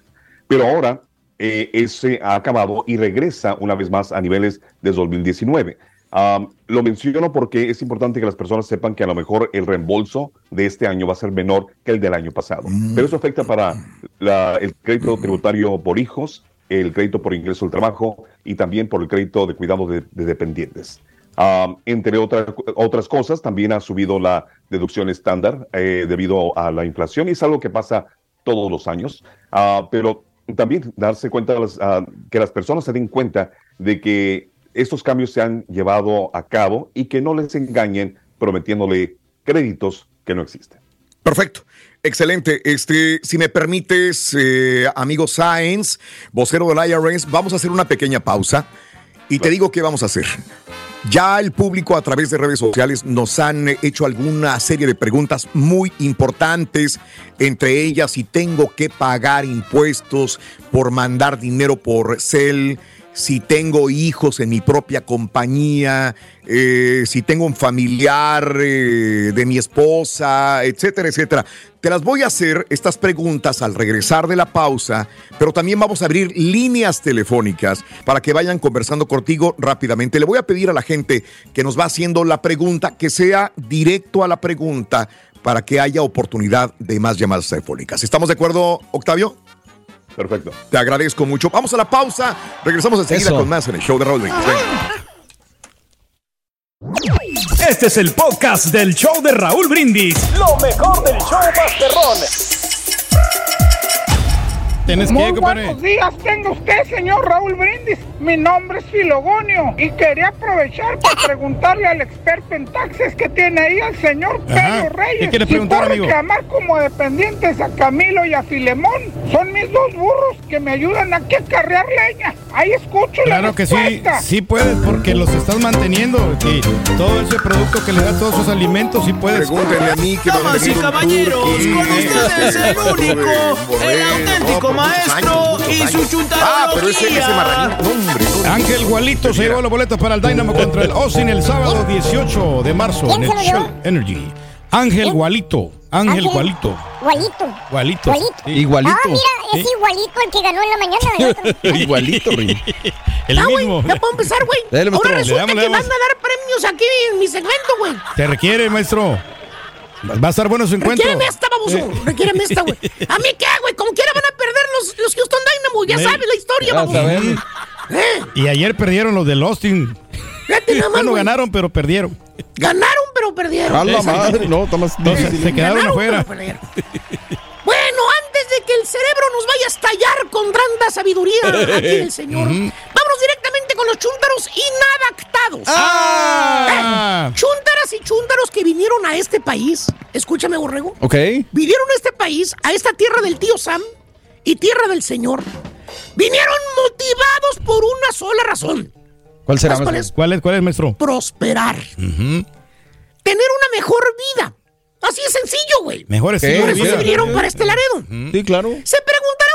Pero ahora eh, ese ha acabado y regresa una vez más a niveles de 2019. Ah, lo menciono porque es importante que las personas sepan que a lo mejor el reembolso de este año va a ser menor que el del año pasado. Pero eso afecta para la- el crédito tributario por hijos, el crédito por ingreso al trabajo y también por el crédito de cuidado de, de dependientes. Ah, entre otras otras cosas, también ha subido la deducción estándar eh, debido a la inflación y es algo que pasa todos los años. Ah, pero también darse cuenta las- ah, que las personas se den cuenta de que estos cambios se han llevado a cabo y que no les engañen prometiéndole créditos que no existen. Perfecto. Excelente. Este, si me permites, eh, amigo Sáenz, vocero del IRS, vamos a hacer una pequeña pausa y te digo qué vamos a hacer. Ya el público a través de redes sociales nos han hecho alguna serie de preguntas muy importantes, entre ellas si tengo que pagar impuestos por mandar dinero por cel, si tengo hijos en mi propia compañía, eh, si tengo un familiar eh, de mi esposa, etcétera, etcétera. Te las voy a hacer estas preguntas al regresar de la pausa, pero también vamos a abrir líneas telefónicas para que vayan conversando contigo rápidamente. Le voy a pedir a la gente que nos va haciendo la pregunta que sea directo a la pregunta para que haya oportunidad de más llamadas telefónicas. ¿Estamos de acuerdo, Octavio? Perfecto. Te agradezco mucho. Vamos a la pausa. Regresamos enseguida Eso. con más en el show de Raúl Brindis. Venga. Este es el podcast del show de Raúl Brindis. Lo mejor del show Masterrón. Tienes Muy compadre. buenos días, tenga usted, señor Raúl Brindis. Mi nombre es Filogonio y quería aprovechar para preguntarle al experto en taxes que tiene ahí al señor Ajá. Pedro Reyes. ¿Qué quiere si preguntar, puedo amigo? reclamar como dependientes a Camilo y a Filemón. Son mis dos burros que me ayudan aquí a carrear leña. Ahí escucho Claro la que sí, respuesta. sí puedes porque los estás manteniendo y todo ese producto que le da todos esos alimentos, sí puedes. Pregúntenle a mí que Damas y caballeros, con ustedes el único, el auténtico maestro años, y su chuntarología. Ah, pero ese, ese marranito, hombre. Ángel Gualito se llevó los boletos para el Dynamo contra el Austin el sábado 18 de marzo ¿Quién en el? Shell Energy. Ángel Gualito, Ángel. Gualito. Gualito. Gualito. Gualito. Sí. Igualito. Ah, mira, es igualito al que ganó en la mañana. Igualito, Rin. El Ah, güey, mismo. ya puedo empezar, güey. Ahora Le resulta le que van a dar premios aquí en mi segmento, güey. Se requiere, maestro. Va a estar bueno su encuentro. Requiéreme esta, baboso. Requiéreme esta, güey. ¿A mí qué, güey? Como quiera van a perder los, los Houston Dynamo. Ya sabes la historia, baboso. Eh, Y ayer perdieron los del Austin. fíjate nada más, Bueno, ganaron, pero perdieron. Ganaron, pero perdieron. A la madre, no, está más difícil. se quedaron Ganaron, afuera. Bueno, antes de que el cerebro nos vaya a estallar con tanta sabiduría aquí el señor, vámonos directamente con los chúntaros inadaptados. ¡Ah! Eh, chúntaras y chúntaros que vinieron a este país. Escúchame, borrego. Ok. Vinieron a este país, a esta tierra del tío Sam y tierra del Señor. Vinieron motivados por una sola razón. ¿Cuál será, ¿Sabes cuál es? ¿Cuál es, cuál es, maestro? Prosperar. Tener una mejor vida. Así es sencillo, güey. Mejor estilo Por eso se vinieron para este Laredo. Sí, claro. Se preguntará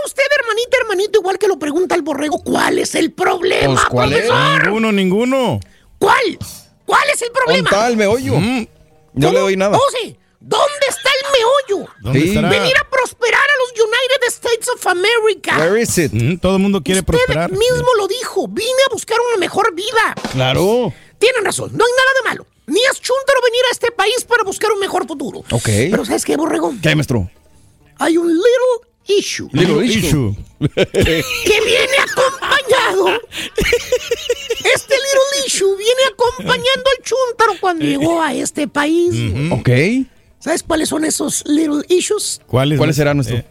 hermanita, hermanito, igual que lo pregunta el borrego, ¿cuál es el problema, Pues, ¿cuál es? Ninguno, ninguno. ¿Cuál? ¿Cuál es el problema? ¿Dónde está el meollo? Mm, No le doy nada. Oh, sí. ¿Dónde está el meollo? ¿Dónde Sí. estará? Venir a prosperar a los United States of America. Where is it? Mm, todo el mundo quiere Usted prosperar. mismo lo dijo. Vine a buscar una mejor vida. Claro. Tienen razón. No hay nada de malo. Ni es chúntaro venir a este país para buscar un mejor futuro. Ok. Pero ¿sabes qué, borrego? ¿Qué, maestro? Hay un little issue Little Issue. que viene acompañado. Este little issue viene acompañando al chúntaro cuando llegó a este país. Ok. ¿Sabes cuáles son esos little issues? ¿Cuál es? ¿Cuáles serán, maestro? Eh,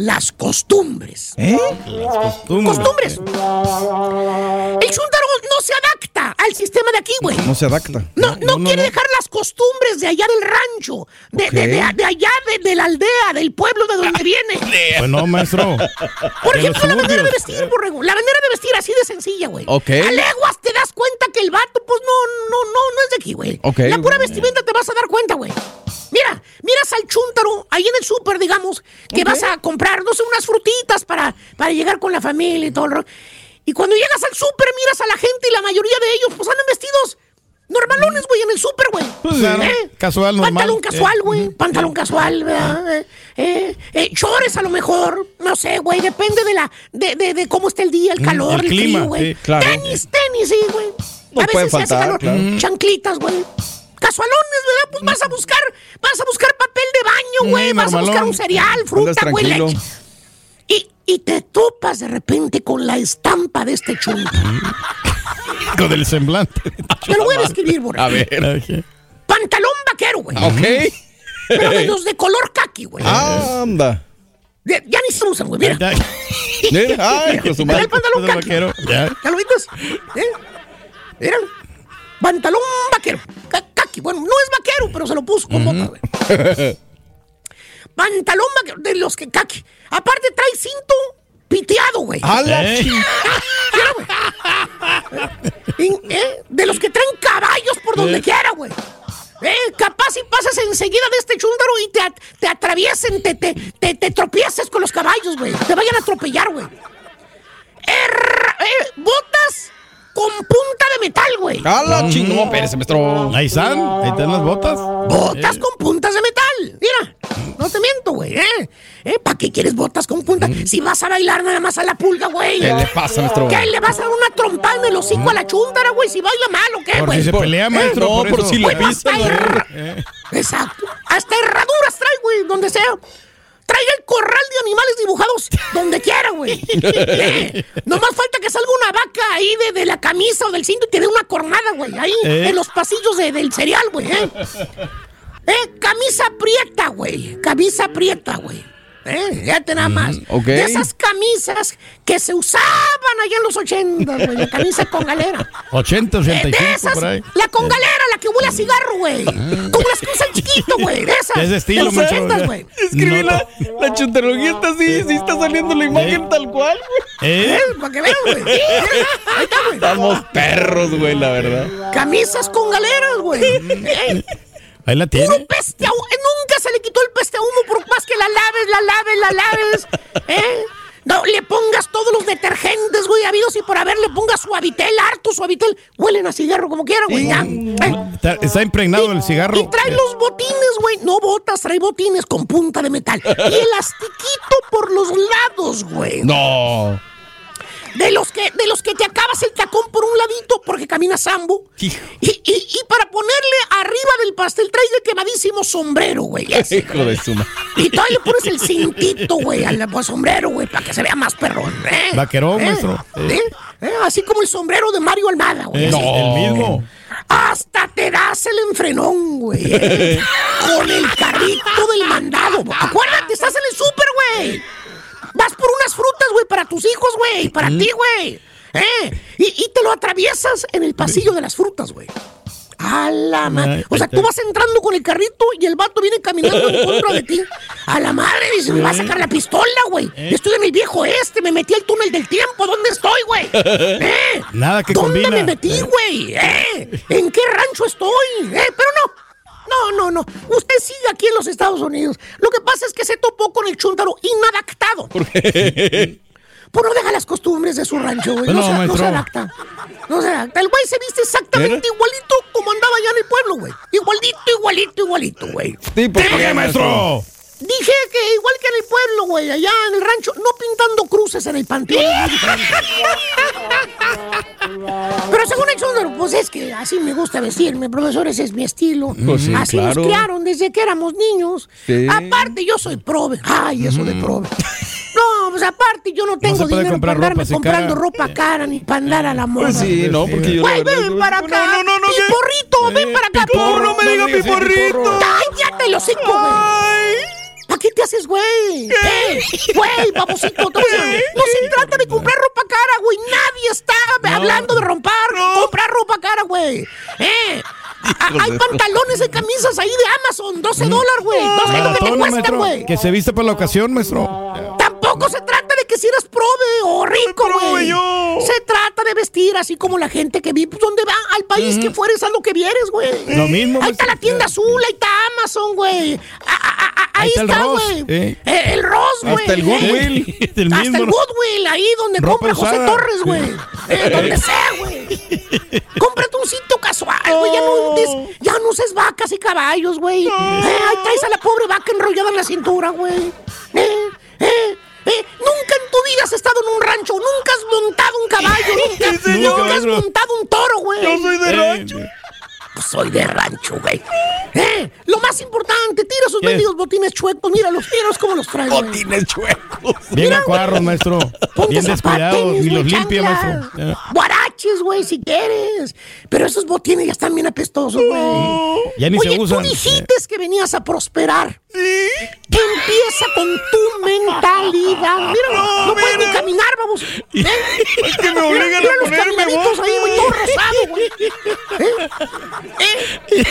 Las costumbres. ¿Eh? costumbres. Costumbres. El chúntaro no se adapta al sistema de aquí, güey. No se adapta. No, no, no, no, quiere no. dejar las costumbres de allá del rancho, de, Ok. de- de- de allá de, de la aldea, del pueblo de donde viene. Pues no, maestro. Por ejemplo, la manera de vestir, borrego. La manera de vestir así de sencilla, güey. Ok. A leguas te das cuenta que el vato, pues no, no, no, no es de aquí, güey. Ok. La pura vestimenta te vas a dar cuenta, güey. Mira, miras al chúntaro ahí en el súper, digamos, que vas a comprar, no sé, unas frutitas para, para llegar con la familia y todo el rollo. Y cuando llegas al súper, miras a la gente y la mayoría de ellos, pues andan vestidos normalones, güey, en el súper, güey. Pues, claro, casual, normal. Pantalón casual, Eh, güey. Pantalón casual, ¿verdad? Eh, eh, eh, chores a lo mejor. No sé, güey. Depende de la de, de, de cómo esté el día, el Mm, calor, el el, clima, frío, güey. sí, claro. Tenis, tenis, sí, güey. No a puede veces se hace calor. claro. Chanclitas, güey. Casualones, ¿verdad? Pues vas a buscar, vas a buscar papel de baño, güey. Vas a buscar un cereal, fruta, güey, leche. Y, y te topas de repente con la estampa de este chunto. Con el semblante. Te lo voy a describir, borre. A ver. Ok. Pantalón vaquero, güey. Ok. Pero de los de color kaki, güey. Anda. De- Ya ni se usan, güey. Mira. Ya, Mira, Ay, con su Mira madre. el pantalón vaquero, ya. ¿Ya lo viste? ¿Eh? Mira. Pantalón vaquero. Ca- Bueno, no es vaquero, pero se lo puso con bota, güey. Pantalón vaquero. De los que kaki. Aparte trae cinto piteado, güey. A la Eh. güey. ¿eh? De los que traen caballos por donde quiera, güey. Eh, capaz si pasas enseguida de este chúndaro y te, at- te atraviesen, te, te, te, te tropieces con los caballos, güey. Te vayan a atropellar, güey. Erra- eh, botas con punta de metal, güey. A la chi- No, espérese, maestro. Ahí están, ahí están las botas. Botas con puntas de metal. Mira, no te miento, güey. ¿eh? ¿Eh? ¿Para qué quieres botas con puntas? Si vas a bailar nada más a la pulga, güey. ¿Qué le pasa, maestro? ¿Qué? ¿Le vas a dar una trompada en el hocico a la chúndara, güey? Si baila mal o qué, Por güey. si se pelea, maestro. No, por si hasta pisan. herra- Exacto. Hasta herraduras trae, güey, donde sea. Traiga el corral de animales dibujados donde quiera, güey. Eh, nomás falta que salga una vaca ahí de, de la camisa o del cinto y te dé una cornada, güey. Ahí, Eh. en los pasillos de- del cereal, güey. Eh. Eh, camisa prieta, güey. Camisa prieta, güey. Eh, fíjate nada más. ok. De esas camisas que se usaban allá en los 80, güey. La camisa con galera. 80, Eh, de 85 esas, por ahí. la con galera, la que huele a cigarro, güey. Como las que usan chiquito, güey. De esas. Es de estilo, los maestro. 80, güey. Escribí No, la, la está así, sí está saliendo la imagen tal cual, güey. ¿Eh? Eh, Para que vean, güey. Ahí está, güey. Estamos perros, güey, la verdad. Camisas con galeras, güey. Eh, Ahí la Puro tiene. peste a humo. Eh, Nunca se le quitó el peste a humo por más que la laves, la laves, la laves. ¿Eh? No, le pongas todos los detergentes, güey, habidos y por haber, le pongas suavitel, harto suavitel. Huelen a cigarro como quiera, güey. Eh, Está, está impregnado el cigarro. Y trae los botines, güey. No botas, trae botines con punta de metal. Y elastiquito por los lados, güey. No. De los que, de los que te acabas el tacón por un ladito porque caminas sambo. Y, y- y para ponerle arriba del pastel traes el quemadísimo sombrero, güey. Hijo de su madre. y todavía le pones el cintito, güey, al pues, sombrero, güey, para que se vea más perrón, ¿eh? Vaquerón, ¿Eh? maestro. ¿Eh? Así como el sombrero de Mario Almada, güey. Así. el mismo. Hasta te das el enfrenón, güey. Con el carrito del mandado. Acuérdate, estás en el súper, güey. Vas por unas frutas, güey, para tus hijos, güey. Para ti, güey. ¿Eh? Y, y te lo atraviesas en el pasillo de las frutas, güey. A la madre. O sea, tú vas entrando con el carrito y el vato viene caminando en contra de ti. A la madre, dice, me va a sacar la pistola, güey. Estoy en el viejo este, me metí al túnel del tiempo. ¿Dónde estoy, güey? ¿Eh? Nada que ¿Dónde combina. me metí, güey? ¿Eh? ¿En qué rancho estoy? ¿Eh? Pero no. No, no, no. Usted sigue aquí en los Estados Unidos. Lo que pasa es que se topó con el chúntaro inadaptado. ¿Por qué? Pues no deja las costumbres de su rancho, güey. No, No, se, no maestro. se adapta. No se adapta. El güey se viste exactamente igualito como andaba allá en el pueblo, güey. Igualito, igualito, igualito, güey. Sí, pues, ¿Por qué, maestro? Dije que igual que en el pueblo, güey, allá en el rancho, no pintando cruces en el panteón. Pero según el chúndaro, pues es que así me gusta vestirme, profesor, ese es mi estilo. Pues sí, así claro. nos criaron desde que éramos niños. Sí. Aparte, yo soy prove. Ay, eso de prove. No, pues aparte, yo no tengo dinero comprar para andarme ropa comprando cara. ropa cara ni para andar a la moda. Pues sí, no, porque yo Güey, ven para acá. No, no, no, no, Piporrito, ven para acá. piporro, no me diga digas piporrito. ¡Cállate, los cinco, güey! ¿Para qué te haces, güey? ¿Qué? Güey, babosito, no se trata de comprar ropa cara, güey. Nadie está hablando de romper, comprar ropa cara, güey. ¿Eh? Hay pantalones y camisas ahí de Amazon, 12 dólares, güey. 12 es lo que te cuesta, güey. Que se viste para la ocasión, maestro. Tampoco se trata de que si eres prove o rico, güey. Se trata de vestir así como la gente que vive. Pues, donde va al país que fueres, haz lo que vieres, güey. Lo mismo, Ahí está maestro. la tienda azul, ahí está Amazon, güey. A- a- a- Ahí, Ahí está está, güey. eh. Eh, el Ross, güey. Hasta el Goodwill. Hasta mismo. el Goodwill, ahí donde Ropa compra José usada. Torres, güey. Eh, donde sea, güey. Cómprate un sitio casual, güey. Ya no, des- ya no uses vacas y caballos, güey. Eh, ahí traes a la pobre vaca enrollada en la cintura, güey. Eh, eh. Eh, nunca en tu vida has estado en un rancho, nunca has montado un caballo, nunca, nunca has montado un toro, güey. Yo soy de Eh, rancho. Pues soy de rancho, güey. Eh, lo más importante, tira sus benditos botines chuecos, míralos, míralos cómo los trae, güey. Botines chuecos. Bien Mira, acuarros, maestro. Ponte Bien descuidados. güey, los limpia, maestro. Guaraches, güey, si quieres. Pero esos botines ya están bien apestosos, güey. Ya ni Oye, se tú usan. dijiste que venías a prosperar. Empieza con tu mentalidad. Mira, no, puedes ni caminar, vamos. ¿Eh? Es que me obligan Mira a los ponerme caminaditos botas. ahí, güey, todo rosado, güey. ¿Eh? ¿Eh? Digo,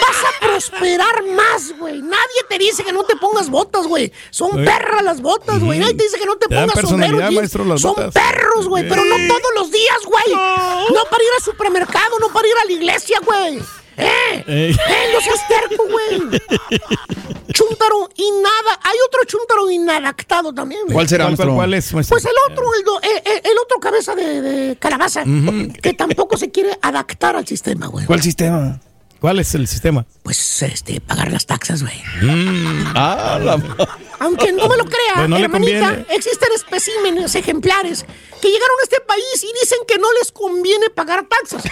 vas a prosperar más, güey. Nadie te dice que no te pongas botas, güey. Son Eh. perras las botas, güey. Nadie te dice que no te pongas sombrero. maestro, las Son botas. perros, güey, pero no todos los días, güey. No para ir al supermercado, no para ir a la iglesia, güey. ¡Eh! ¡Eh! No seas terco, güey. Chúntaro y nada. Hay otro chúntaro inadaptado también, güey. ¿Cuál será, ¿Cuál, cuál, cuál es, maestro? Pues el otro, el, do- eh, eh, el otro cabeza de, de calabaza, que tampoco se quiere adaptar al sistema, güey. ¿Cuál sistema? ¿Cuál es el sistema? Pues este, pagar las taxas, güey. Ah, la... Aunque no me lo crea, Pues no hermanita, conviene. existen especímenes ejemplares que llegaron a este país y dicen que no les conviene pagar taxas.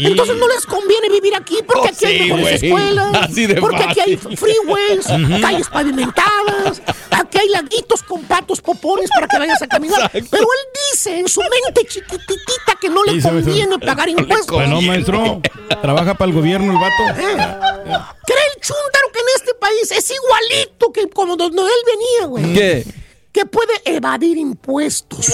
Y- Entonces no les conviene vivir aquí porque Oh, aquí hay sí, mejores güey. escuelas, Así de porque aquí hay freeways, calles pavimentadas, aquí hay laguitos con patos popones para que vayas a caminar. Exacto. Pero él dice en su mente chiquititita que no le conviene pagar impuestos. Bueno, maestro. Trabaja para el gobierno el vato. Cree el chúntaro que en este país es igualito que como donde él venía, güey. ¿Qué? Que puede evadir impuestos.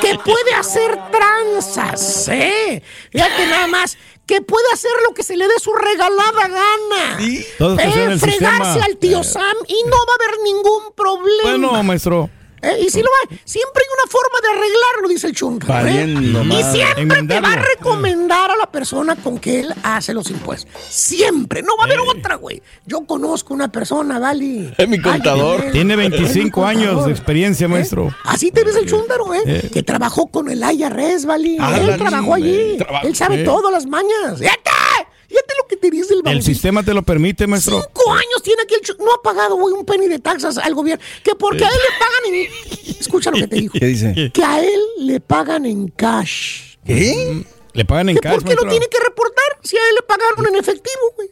que puede hacer tranzas, ¿eh? Fíjate nada más. Que puede hacer lo que se le dé su regalada gana. Todo que sea en Eh, fregarse sistema. al tío Sam y no va a haber ningún problema. Bueno, maestro. Eh, y si lo va, siempre hay una forma de arreglarlo, dice el chúntaro. ¿eh? Y siempre te va a recomendar a la persona con que él hace los impuestos. Siempre. No va a haber otra, güey. Yo conozco una persona, Dali. Es mi contador. Ay, Tiene es mi 25 años de experiencia, maestro. Así te ves el chúndaro, ¿eh? Que trabajó con el IRS, Vali. Ah, Él trabajó allí. Traba- Él sabe ¿Eh? todas las mañas. ¡Este! Fíjate lo que te dice el El baboso. sistema te lo permite, maestro. Cinco años tiene aquí el No ha pagado, güey, un penny de taxas al gobierno. Que porque a él le pagan en. Escucha lo que te dijo. ¿Qué dice? Que a él le pagan en cash. ¿Qué? Le pagan en ¿Que cash, ¿Por qué lo maestro. tiene que reportar si a él le pagaron en efectivo, güey?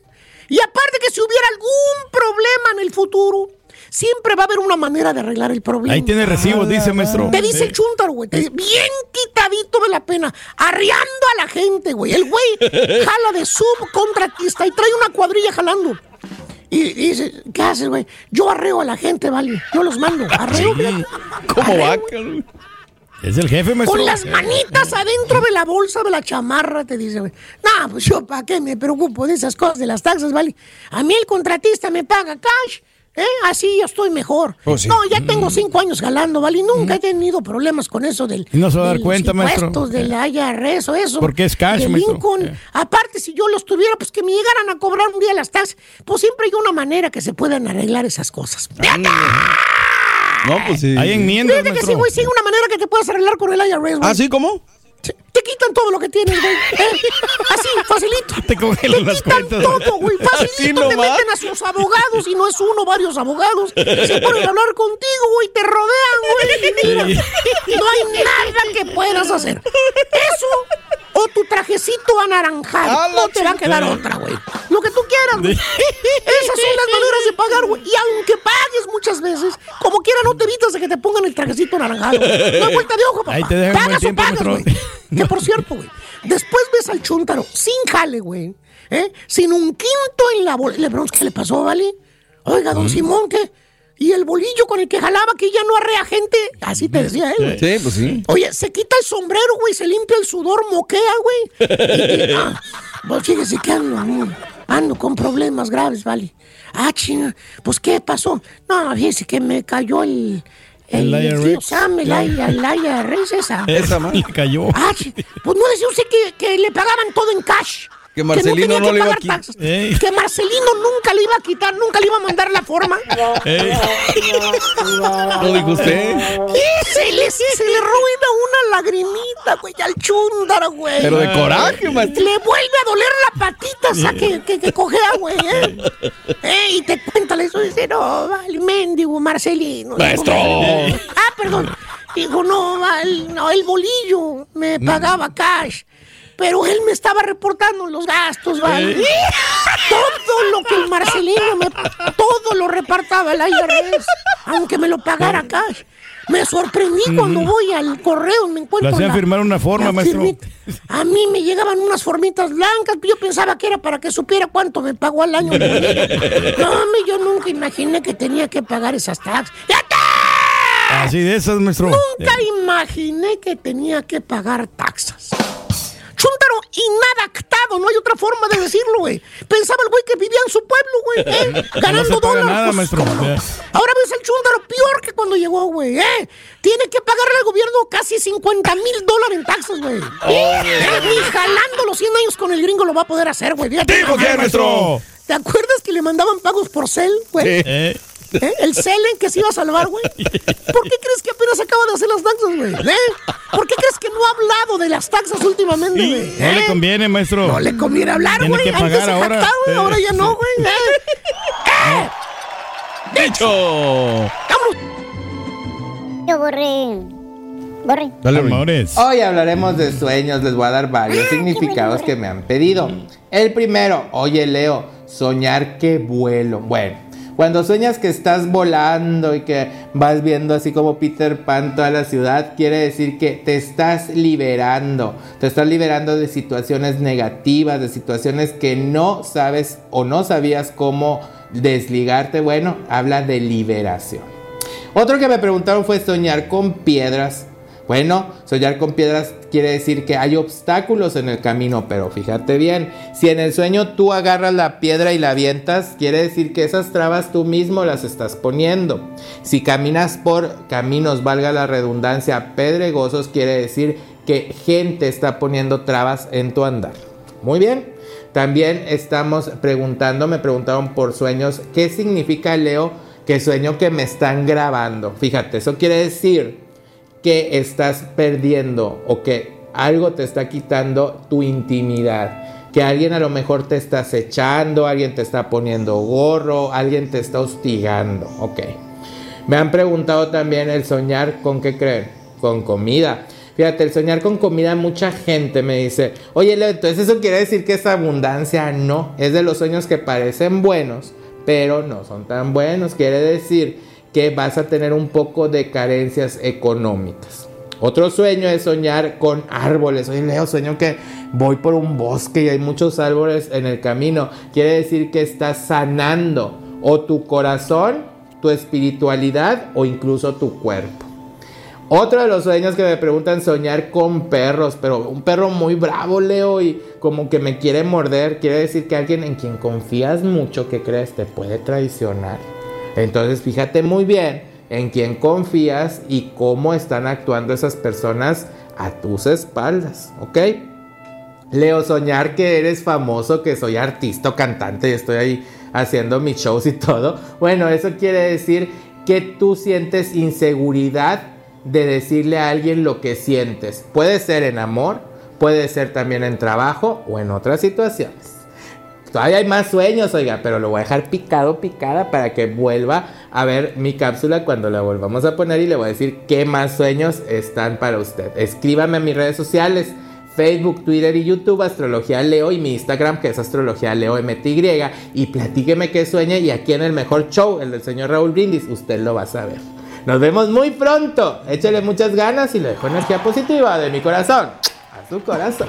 Y aparte que si hubiera algún problema en el futuro, siempre va a haber una manera de arreglar el problema. Ahí tiene recibos, dice, maestro. Te dice chúntaro, güey. Bien quitadito de la pena. Arreando a la gente, güey. El güey jala de subcontratista y trae una cuadrilla jalando. Y, y dice, ¿qué haces, güey? Yo arreo a la gente, vale. Yo los mando. Arreo. fíjate. ¿Cómo va? Es el jefe, maestro. Con las manitas adentro de la bolsa de la chamarra, te dice, güey. No, pues yo, ¿para qué me preocupo de esas cosas de las taxas, vale? A mí el contratista me paga cash, ¿eh? Así yo estoy mejor. Oh, sí. No, ya tengo cinco años jalando, vale. Y nunca he tenido problemas con eso del. Y no se va a dar cuenta, maestro. impuestos, de la IRS o eso. Porque es cash. Lincoln. Eh. Aparte, si yo los tuviera, pues que me llegaran a cobrar un día las taxas, pues siempre hay una manera que se puedan arreglar esas cosas. No, pues sí. Hay enmiendas, Fíjate que sí, güey, sí hay una manera que te puedas arreglar con el IRS, güey. ¿Ah, sí? Te quitan todo lo que tienes, güey. ¿eh? Así, facilito. Te congelan quitan todo, güey. Facilito. Te meten a sus abogados y no es uno, varios abogados. Se ponen a hablar contigo, güey. Te rodean, güey. mira, No hay nada que puedas hacer. Eso o tu trajecito anaranjado. No te va a quedar otra, güey. Lo que tú quieras, güey. Esas son las maneras de pagar, güey. Y aunque pagues muchas veces, como quiera no te evitas de que te pongan el trajecito anaranjado. No hay vuelta de ojo, papá. Ahí te dejan Pagas o pagas, güey. Que por cierto, güey, después ves al chúntaro sin jale, güey, ¿eh? sin un quinto en la bolsa. Le preguntas qué le pasó, ¿vale? Oiga, don Simón, ¿qué? Y el bolillo con el que jalaba que ya no arrea gente. Así te decía él, güey. Sí, pues sí. Oye, se quita el sombrero, güey, se limpia el sudor, moquea, güey. Y- y- ah, pues fíjese que ando, ando, ando con problemas graves, vale. Ah, chinga, pues ¿qué pasó? No, fíjese que me cayó el... El El, IRS. tío Sam, el, IRS esa. Esa le cayó. Ah, pues no decía usted que, que le pagaban todo en cash. Que Marcelino tenía no que le iba a quitar. Ey. Que Marcelino nunca le iba a quitar, nunca le iba a mandar la forma. Ey. ¿Lo dijo usted? Y se le, se le ruina una lagrimita, güey, al chúndaro, güey. Pero de coraje, maestro. Le vuelve a doler la patita esa que, que, que cojea, güey, ¿eh? Eh, Y te cuenta eso, dice, no, vale, mendigo Marcelino. Maestro. Ah, perdón. Dijo, no, val- no, el bolillo me pagaba cash. Pero él me estaba reportando los gastos, ¿vale? Todo lo que el Marcelino me... Todo lo repartaba el IRS, aunque me lo pagara cash. Me sorprendí cuando voy al correo y me encuentro... Le hacían la- firmar una forma, maestro. firmita. A mí me llegaban unas formitas blancas, yo pensaba que era para que supiera cuánto me pagó al año. No, hombre, yo nunca imaginé que tenía que pagar esas taxas. ¡Ya está! Así de esas, maestro. Nunca imaginé que tenía que pagar taxas. Chúntaro inadaptado, no hay otra forma de decirlo, güey. Pensaba el güey que vivía en su pueblo, güey, ¿eh? Ganando dólares. nada, pues. Ahora ves al chúntaro peor que cuando llegó, güey, ¿eh? Tiene que pagarle al gobierno casi 50 mil dólares en taxas, güey. ¿Eh? Ni jalando los 100 años con el gringo lo va a poder hacer, güey. Nomás, que, maestro. ¿Te acuerdas que le mandaban pagos por cel, güey? Eh, ¿Eh? El Selen que se iba a salvar, güey. ¿Por qué crees que apenas acaba de hacer las taxas, güey? ¿Eh? ¿Por qué crees que no ha hablado de las taxas últimamente, güey? no le ¿Eh? conviene, maestro. No le conviene hablar, güey. Antes pagar se ahora. jactaba, güey, Eh. ahora ya no, güey. ¿Eh? ¡Eh! ¡Dicho! Yo borré. Borré. Dale. Amores. Hoy hablaremos de sueños, les voy a dar varios significados que me han pedido. El primero, oye Leo, soñar que vuelo. Bueno, cuando sueñas que estás volando y que vas viendo así como Peter Pan toda la ciudad, quiere decir que te estás liberando. Te estás liberando de situaciones negativas, de situaciones que no sabes o no sabías cómo desligarte. Bueno, habla de liberación. Otro que me preguntaron fue soñar con piedras. Bueno, soñar con piedras quiere decir que hay obstáculos en el camino, pero fíjate bien, si en el sueño tú agarras la piedra y la avientas, quiere decir que esas trabas tú mismo las estás poniendo. Si caminas por caminos, valga la redundancia, pedregosos, quiere decir que gente está poniendo trabas en tu andar. Muy bien. También estamos preguntando, me preguntaron por sueños, ¿qué significa Leo? Que sueño que me están grabando. Fíjate, eso quiere decir que estás perdiendo o que algo te está quitando tu intimidad. que alguien a lo mejor te está acechando, alguien te está poniendo gorro, alguien te está hostigando. Ok. Me han preguntado también el soñar con qué creen, con comida. Fíjate, el soñar con comida, mucha gente me dice, oye Leo, entonces eso quiere decir que es abundancia. No, es de los sueños que parecen buenos, pero no son tan buenos. Quiere decir que vas a tener un poco de carencias económicas. Otro sueño es soñar con árboles. Oye, Leo, sueño que voy por un bosque y hay muchos árboles en el camino. Quiere decir que estás sanando o tu corazón, tu espiritualidad o incluso tu cuerpo. Otro de los sueños que me preguntan soñar con perros, pero un perro muy bravo, Leo, y como que me quiere morder. Quiere decir que alguien en quien confías mucho, que crees, te puede traicionar. Entonces fíjate muy bien en quién confías y cómo están actuando esas personas a tus espaldas, ¿ok? Leo, soñar que eres famoso, que soy artista o cantante y estoy ahí haciendo mis shows y todo. Bueno, eso quiere decir que tú sientes inseguridad de decirle a alguien lo que sientes. Puede ser en amor, puede ser también en trabajo o en otras situaciones. Todavía hay más sueños, oiga, pero lo voy a dejar picado, picada para que vuelva a ver mi cápsula cuando la volvamos a poner y le voy a decir qué más sueños están para usted. Escríbame a mis redes sociales. Facebook, Twitter y YouTube, Astrología Leo y mi Instagram que es Astrología Leo MTY y platíqueme qué sueña y aquí en el mejor show, el del señor Raúl Brindis, usted lo va a saber. Nos vemos muy pronto. Échale muchas ganas y le dejo energía positiva de mi corazón a su corazón.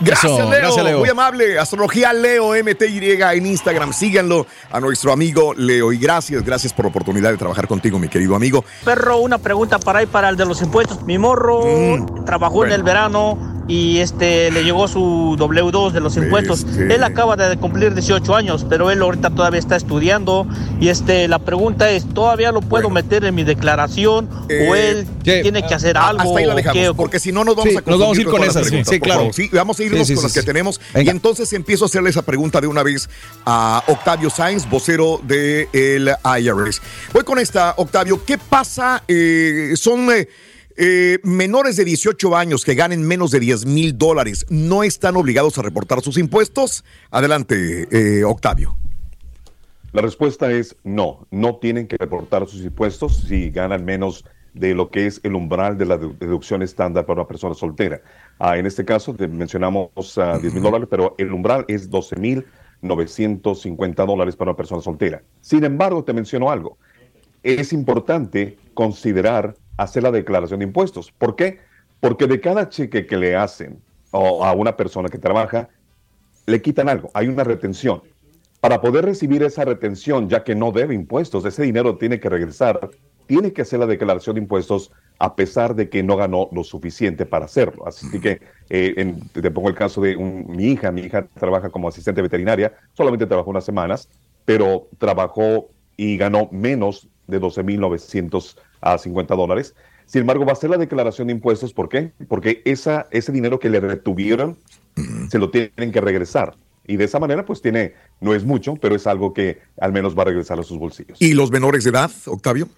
Gracias, Eso, Leo. gracias, Leo. Muy amable. Astrología Leo MTY en Instagram. Síganlo a nuestro amigo Leo. Y gracias, gracias por la oportunidad de trabajar contigo, mi querido amigo. Perro, una pregunta para ahí para el de los impuestos. Mi morro Mm, trabajó bueno. en el verano y este le llegó su W2 de los impuestos. Este. Él acaba de cumplir 18 años, pero él ahorita todavía está estudiando y este la pregunta es, ¿todavía lo puedo meter en mi declaración o Eh, él tiene que hacer a- algo? Hasta ahí la o dejamos, qué? porque si no nos vamos Sí, a nos vamos a ir con esas, sí, sí, claro. Sí, vamos a irnos Sí, sí, con sí, las que tenemos. Venga. Y entonces empiezo a hacerle esa pregunta de una vez a Octavio Sainz, vocero del IRS. Voy con esta, Octavio. ¿Qué pasa? eh, son eh, eh, menores de 18 años que ganen menos de 10 mil dólares. ¿No están obligados a reportar sus impuestos? Adelante, eh, Octavio. La respuesta es no, no tienen que reportar sus impuestos si ganan menos de lo que es el umbral de la dedu- deducción estándar para una persona soltera. Ah, en este caso te mencionamos ah, 10 mil dólares, pero el umbral es 12 mil 950 dólares para una persona soltera. Sin embargo, te menciono algo. Es importante considerar hacer la declaración de impuestos. ¿Por qué? Porque de cada cheque que le hacen o a una persona que trabaja, le quitan algo, hay una retención. Para poder recibir esa retención, ya que no debe impuestos, ese dinero tiene que regresar, tiene que hacer la declaración de impuestos a pesar de que no ganó lo suficiente para hacerlo. Así que eh, en- te pongo el caso de un- mi hija, mi hija trabaja como asistente veterinaria, solamente trabajó unas semanas, pero trabajó y ganó menos de 12.950 dólares. Sin embargo, va a hacer la declaración de impuestos. ¿Por qué? Porque esa, ese dinero que le retuvieron se lo tienen que regresar. Y de esa manera, pues tiene, no es mucho, pero es algo que al menos va a regresar a sus bolsillos. ¿Y los menores de edad, Octavio?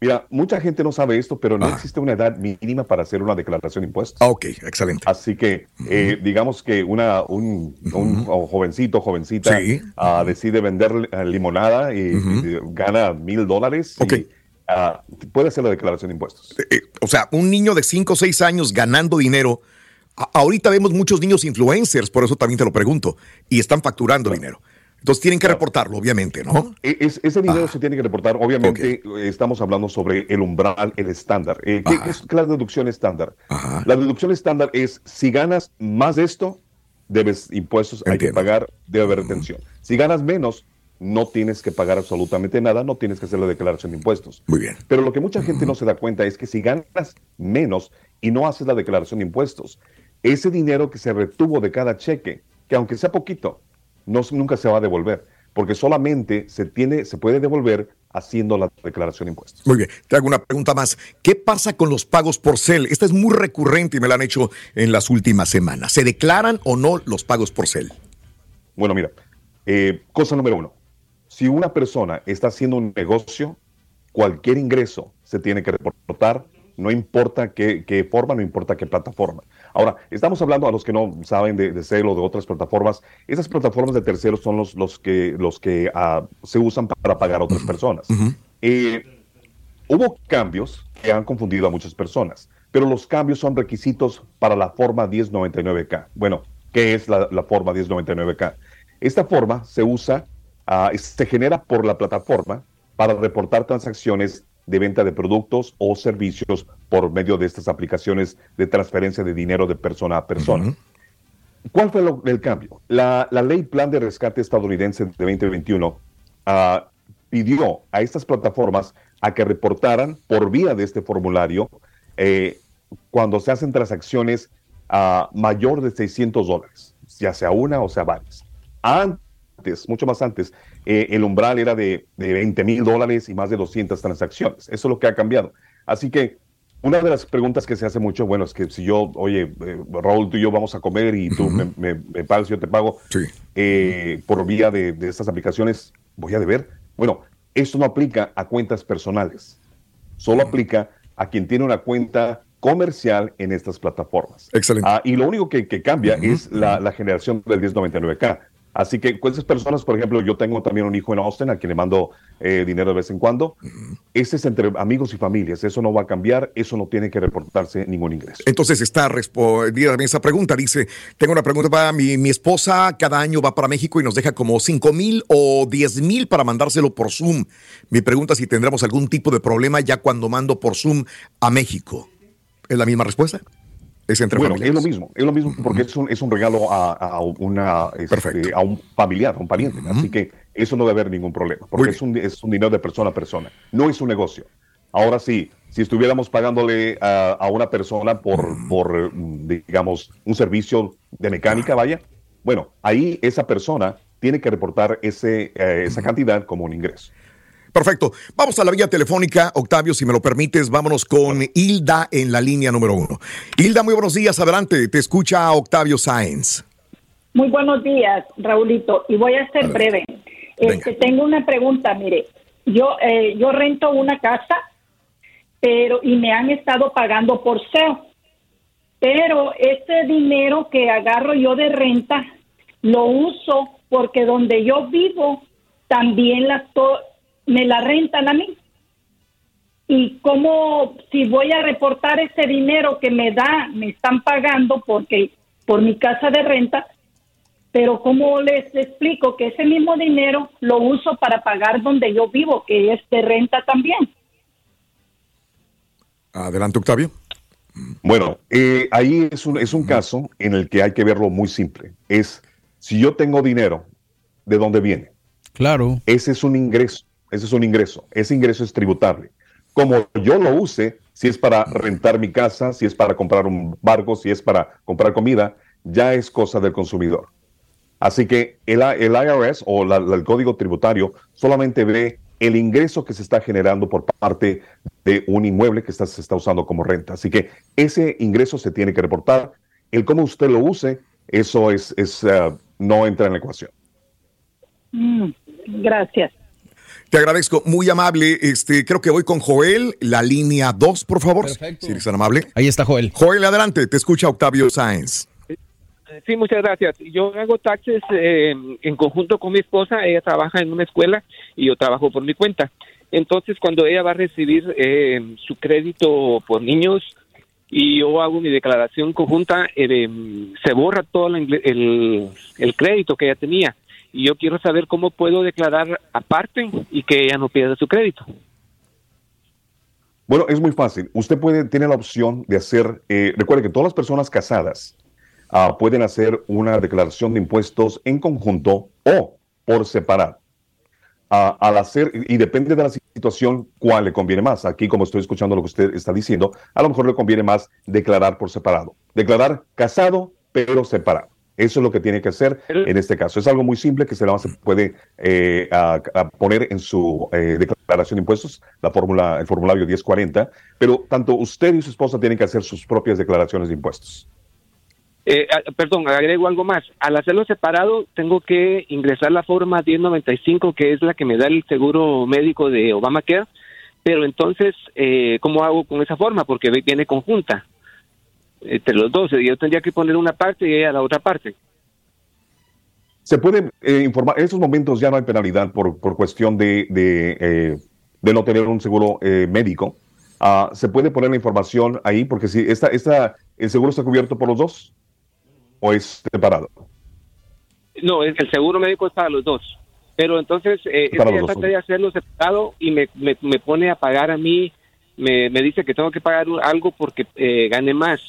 Mira, mucha gente no sabe esto, pero no existe una edad mínima para hacer una declaración de impuestos. Ah, ok, excelente. Así que, eh, digamos que una, un, un jovencito, jovencita, Sí. ah, decide vender eh, limonada y, y gana mil dólares. y, ah, puede hacer la declaración de impuestos. Eh, o sea, un niño de 5 o 6 años ganando dinero. a- ahorita vemos muchos niños influencers, por eso también te lo pregunto, y están facturando dinero. Entonces tienen que reportarlo, obviamente, ¿no? E- es- ese dinero se tiene que reportar. Obviamente, eh, estamos hablando sobre el umbral, el estándar. Eh, ¿qué, qué es la deducción estándar? La deducción estándar es si ganas más de esto, debes impuestos, hay que pagar, debe haber retención. Si ganas menos, no tienes que pagar absolutamente nada, no tienes que hacer la declaración de impuestos. Muy bien. Pero lo que mucha gente no se da cuenta es que si ganas menos y no haces la declaración de impuestos, ese dinero que se retuvo de cada cheque, que aunque sea poquito, no, nunca se va a devolver, porque solamente se, tiene, se puede devolver haciendo la declaración de impuestos. Muy bien, te hago una pregunta más. ¿Qué pasa con los pagos por CEL? Esta es muy recurrente y me la han hecho en las últimas semanas. ¿Se declaran o no los pagos por CEL? Bueno, mira, eh, cosa número uno, si una persona está haciendo un negocio, cualquier ingreso se tiene que reportar no importa qué, qué forma, no importa qué plataforma. Ahora, estamos hablando a los que no saben de, de Celo o de otras plataformas. Esas plataformas de terceros son los, los que, los que ah, se usan para pagar a otras personas. Eh, hubo cambios que han confundido a muchas personas, pero los cambios son requisitos para la forma 1099K. Bueno, ¿qué es la, la forma 1099K? Esta forma se usa, ah, se genera por la plataforma para reportar transacciones de venta de productos o servicios por medio de estas aplicaciones de transferencia de dinero de persona a persona. ¿Cuál fue lo- el cambio? La, la ley Plan de Rescate estadounidense de 2021 ah, pidió a estas plataformas a que reportaran por vía de este formulario eh, cuando se hacen transacciones a mayor de 600 dólares, ya sea una o sea varias. Antes, mucho más antes, eh, el umbral era de, de 20 mil dólares y más de 200 transacciones. Eso es lo que ha cambiado. Así que una de las preguntas que se hace mucho, bueno, es que si yo, oye, eh, Raúl, tú y yo vamos a comer y tú me, me- me pagas, yo te pago eh, por vía de, de estas aplicaciones, voy a deber. Bueno, esto no aplica a cuentas personales, solo aplica a quien tiene una cuenta comercial en estas plataformas. Excelente. Ah, y lo único que, que cambia es la, la generación del 1099K. Así que con esas personas, por ejemplo, yo tengo también un hijo en Austin a quien le mando eh, dinero de vez en cuando. Ese es entre amigos y familias. Eso no va a cambiar. Eso no tiene que reportarse ningún ingreso. Entonces está respondida esa pregunta. Dice, tengo una pregunta para mi, mi esposa, cada año va para México y nos deja como 5 mil o 10 mil para mandárselo por Zoom. Mi pregunta es si tendremos algún tipo de problema ya cuando mando por Zoom a México. ¿Es la misma respuesta? ¿Es entre bueno, es lo mismo, es lo mismo porque es, un, es un regalo a, a una, este, a un familiar, a un pariente. Así que eso no debe haber ningún problema, porque es un, es un dinero de persona a persona, no es un negocio. Ahora sí, si estuviéramos pagándole a, a una persona por, por, mm, digamos, un servicio de mecánica, vaya, bueno, ahí esa persona tiene que reportar ese, eh, esa cantidad como un ingreso. Perfecto. Vamos a la vía telefónica. Octavio, si me lo permites, vámonos con Hilda en la línea número uno. Hilda, muy buenos días. Adelante. Te escucha Octavio Sáenz. Muy buenos días, Raulito, y voy a ser breve. Este, tengo una pregunta, mire, yo eh, yo rento una casa, pero y me han estado pagando por SEO, pero ese dinero que agarro yo de renta lo uso porque donde yo vivo también la to- me la rentan a mí. Y como si voy a reportar ese dinero que me da, me están pagando porque por mi casa de renta, pero como les explico que ese mismo dinero lo uso para pagar donde yo vivo, que es de renta también. Adelante, Octavio. Bueno, eh, ahí es un, es un caso en el que hay que verlo muy simple. Es, si yo tengo dinero, ¿de dónde viene? Claro. Ese es un ingreso, ese es un ingreso. Ese ingreso es tributable. Como yo lo use, si es para rentar mi casa, si es para comprar un barco, si es para comprar comida, ya es cosa del consumidor. Así que el, IRS o la- el código tributario solamente ve el ingreso que se está generando por parte de un inmueble que está- se está usando como renta. Así que ese ingreso se tiene que reportar. El cómo usted lo use, eso es, eh, no entra en la ecuación. Mm, gracias. Te agradezco, muy amable. Este, creo que voy con Joel, la línea 2, por favor. Si eres tan amable. Ahí está Joel. Joel, adelante, te escucha Octavio Sáenz. Sí, muchas gracias. Yo hago taxes eh, en conjunto con mi esposa. Ella trabaja en una escuela y yo trabajo por mi cuenta. Entonces, cuando ella va a recibir eh, su crédito por niños y yo hago mi declaración conjunta, eh, se borra todo la ingle- el, el crédito que ella tenía. Y yo quiero saber cómo puedo declarar aparte y que ella no pierda su crédito. Bueno, es muy fácil. Usted puede, tiene la opción de hacer, eh, recuerde que todas las personas casadas ah, pueden hacer una declaración de impuestos en conjunto o por separado. Ah, al hacer, y depende de la situación, cuál le conviene más. Aquí, como estoy escuchando lo que usted está diciendo, a lo mejor le conviene más declarar por separado. Declarar casado, pero separado. Eso es lo que tiene que hacer en este caso. Es algo muy simple que se, puede eh, a- a poner en su eh, declaración de impuestos, la fórmula, el formulario 1040, pero tanto usted y su esposa tienen que hacer sus propias declaraciones de impuestos. Eh, perdón, agrego algo más. Al hacerlo separado, tengo que ingresar la forma 1095, que es la que me da el seguro médico de Obamacare, Pero entonces, eh, ¿cómo hago con esa forma? Porque viene conjunta entre los dos. Yo tendría que poner una parte y ella la otra parte. Se puede eh, informar, en estos momentos ya no hay penalidad por, por cuestión de, de, eh, de no tener un seguro eh, médico. Ah, se puede poner la información ahí porque si esta, esta, el seguro está cubierto por los dos o es separado. No, el seguro médico es para los dos. Pero entonces, eh, es Para que los ella dos, trata de hacerlo separado y me, me, me pone a pagar a mí, me, me dice que tengo que pagar algo porque eh, gane más.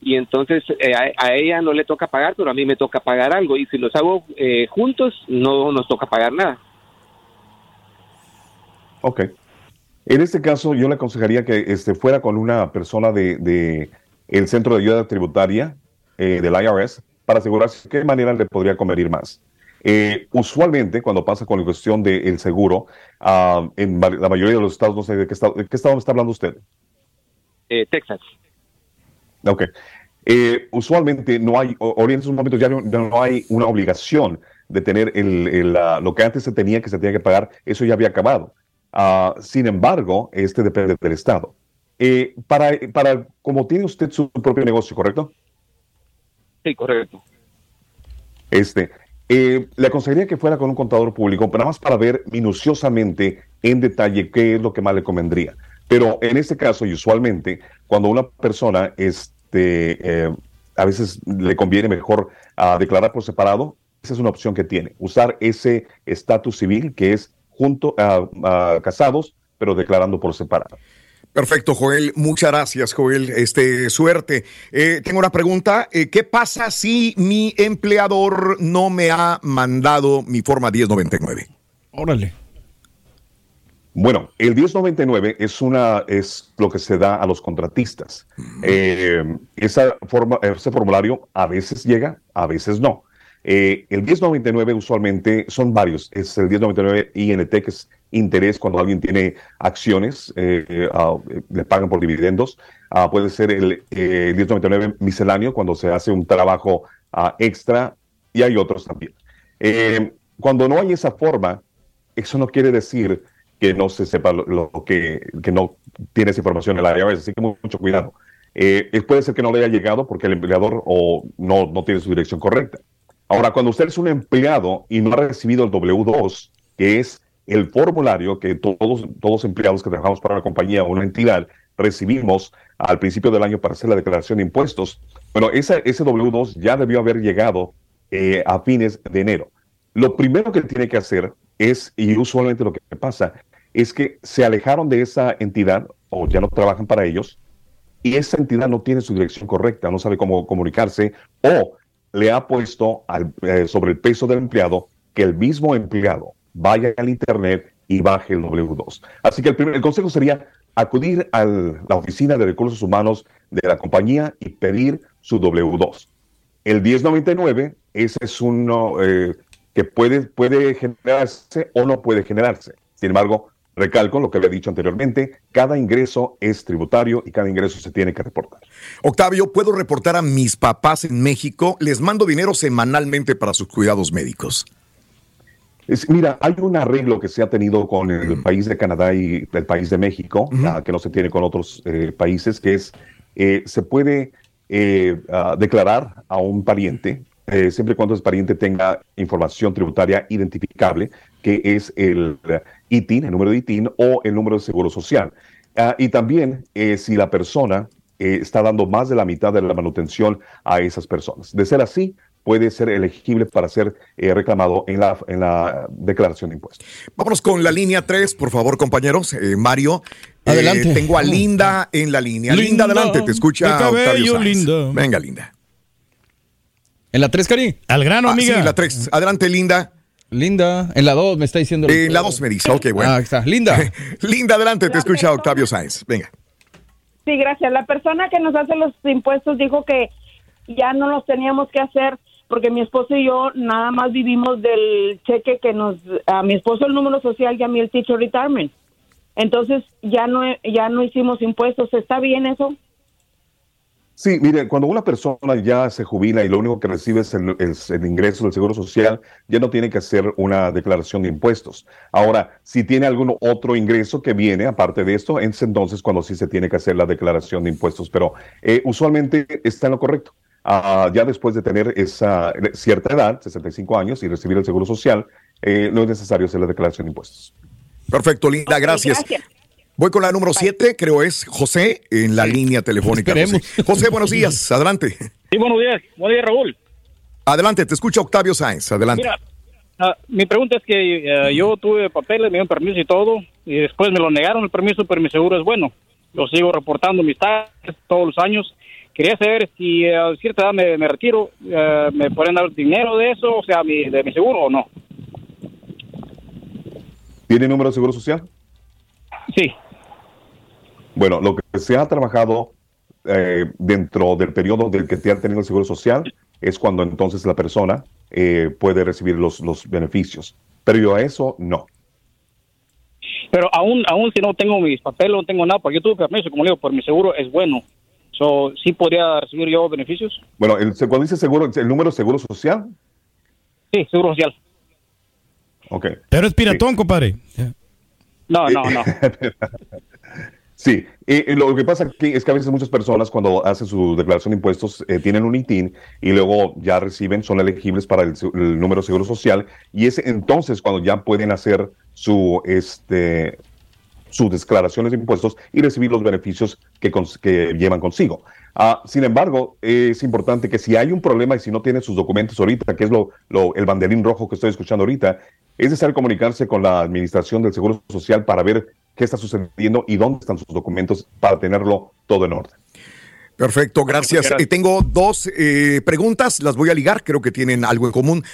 Y entonces eh, a, a ella no le toca pagar, pero a mí me toca pagar algo. Y si los hago eh, juntos, no nos toca pagar nada. Ok. En este caso, yo le aconsejaría que este, fuera con una persona de, de el Centro de Ayuda Tributaria eh, del IRS para asegurarse de qué manera le podría convenir más. Eh, usualmente, cuando pasa con la cuestión del seguro, ah, en la mayoría de los estados, no sé de qué estado, de qué estado me está hablando usted. Eh, Texas. Ok. Eh, usualmente no hay, o en esos momentos ya no, hay una obligación de tener el, el, ah, lo que antes se tenía, que se tenía que pagar, eso ya había acabado. Ah, sin embargo, este depende del Estado. Eh, para, para, como tiene usted su propio negocio, ¿correcto? Sí, correcto. Este, eh, le aconsejaría que fuera con un contador público, pero nada más para ver minuciosamente en detalle qué es lo que más le convendría. Pero en este caso, y usualmente, cuando una persona, este, eh, a veces le conviene mejor ah, declarar por separado, esa es una opción que tiene. Usar ese estatus civil que es junto a casados, pero declarando por separado. Perfecto, Joel. Muchas gracias, Joel. Este, suerte. Eh, tengo una pregunta. Eh, ¿Qué pasa si mi empleador no me ha mandado mi forma 1099? Órale. Bueno, el 1099 es una es lo que se da a los contratistas. Eh, esa forma, ese formulario a veces llega, a veces no. Eh, el 1099 usualmente son varios. Es el 1099 INT, que es interés cuando alguien tiene acciones, eh, eh, le pagan por dividendos. Ah, puede ser el, eh, 1099 misceláneo cuando se hace un trabajo ah, extra y hay otros también. Cuando no hay esa forma, eso no quiere decir que no se sepa lo, que, que no tiene esa información en el IRS, así que mu- mucho cuidado. Eh, eh, puede ser que no le haya llegado porque el empleador o no, no tiene su dirección correcta. Ahora, cuando usted es un empleado y no ha recibido el W2, que es el formulario que todos, todos empleados que trabajamos para una compañía o una entidad recibimos al principio del año para hacer la declaración de impuestos, bueno, esa, ese W2 ya debió haber llegado eh, a fines de enero. Lo primero que tiene que hacer es, y usualmente lo que pasa, es que se alejaron de esa entidad o ya no trabajan para ellos y esa entidad no tiene su dirección correcta, no sabe cómo comunicarse o le ha puesto al- eh, sobre el peso del empleado que el mismo empleado vaya al internet y baje el W2. Así que el, primer, consejo sería acudir a la oficina de recursos humanos de la compañía y pedir su W2. El 1099, ese es uno eh, que puede, puede generarse o no puede generarse. Sin embargo, recalco lo que había dicho anteriormente, cada ingreso es tributario y cada ingreso se tiene que reportar. Octavio, ¿puedo reportar a mis papás en México? Les mando dinero semanalmente para sus cuidados médicos. Es- mira, hay un arreglo que se ha tenido con el país de Canadá y el país de México, ah, que no se tiene con otros eh, países, que es, eh, se puede eh, ah, declarar a un pariente, eh, siempre y cuando ese pariente tenga información tributaria identificable, que es el ITIN, el número de ITIN o el número de seguro social. Ah, y también eh, si la persona eh, está dando más de la mitad de la manutención a esas personas. De ser así, puede ser elegible para ser eh, reclamado en la, en la declaración de impuestos. Vámonos con la línea 3, por favor, compañeros. Eh, Mario. eh, Adelante. tengo a Linda en la línea. Linda, Linda, adelante, te escucha Octavio Sáenz. lindo. Venga, Linda. ¿En la 3, Cari? Al grano, Ah, amiga. sí, la 3. Adelante, Linda. Linda. En la 2 me está diciendo. En la 2 me dice. Ok, bueno. Ah, ahí está. Linda. Linda, adelante, te escucha Octavio Sáenz. Venga. Sí, gracias. La persona que nos hace los impuestos dijo que ya no los teníamos que hacer porque mi esposo y yo nada más vivimos del cheque que nos a mi esposo el número social y a mí el teacher retirement. Entonces ya no ya no hicimos impuestos. ¿Está bien eso? Sí, mire, cuando una persona ya se jubila y lo único que recibe es el, es el ingreso del Seguro Social, ya no tiene que hacer una declaración de impuestos. Ahora, si tiene algún otro ingreso que viene aparte de esto, es entonces cuando sí se tiene que hacer la declaración de impuestos. Pero eh, usualmente está en lo correcto. Ah, ya después de tener esa cierta edad, 65 años, y recibir el Seguro Social, eh, no es necesario hacer la declaración de impuestos. Perfecto, Linda, gracias. Voy con la número 7, creo es José, en la línea telefónica. José. José, buenos días, adelante. Sí, buenos días. Buenos días, Raúl. Adelante, te escucha Octavio Sáenz, adelante. Mira, ah, mi pregunta es que eh, yo tuve papeles, me dieron permiso y todo, y después me lo negaron el permiso, pero mi seguro es bueno. Lo sigo reportando mis taxes todos los años. Quería saber si a cierta edad me, me retiro, eh, ¿me pueden dar dinero de eso, o sea, mi, de mi seguro o no? ¿Tiene número de seguro social? Sí. Bueno, lo que se ha trabajado eh, dentro del periodo del que te ha tenido el seguro social es cuando entonces la persona eh, puede recibir los, los beneficios. Pero yo a eso no. Pero aún, aún si no tengo mis papeles, no tengo nada, porque yo tuve permiso, como le digo, por mi seguro es bueno. So, ¿Sí podría recibir yo beneficios? Bueno, el, cuando dice seguro, ¿el número seguro social? Sí, seguro social. Ok. Pero es piratón, compadre. No, no, no. Sí, lo que pasa es que a veces muchas personas cuando hacen su declaración de impuestos eh, tienen un ITIN y luego ya reciben, son elegibles para el, el número de seguro social y es entonces cuando ya pueden hacer su, este, sus declaraciones de impuestos y recibir los beneficios que, que llevan consigo. Ah, sin embargo, es importante que si hay un problema y si no tiene sus documentos ahorita, que es lo, lo- el banderín rojo que estoy escuchando ahorita, es necesario comunicarse con la Administración del Seguro Social para ver qué está sucediendo y dónde están sus documentos para tenerlo todo en orden. Perfecto, gracias. Eh, tengo dos eh, preguntas, las voy a ligar, creo que tienen algo en común.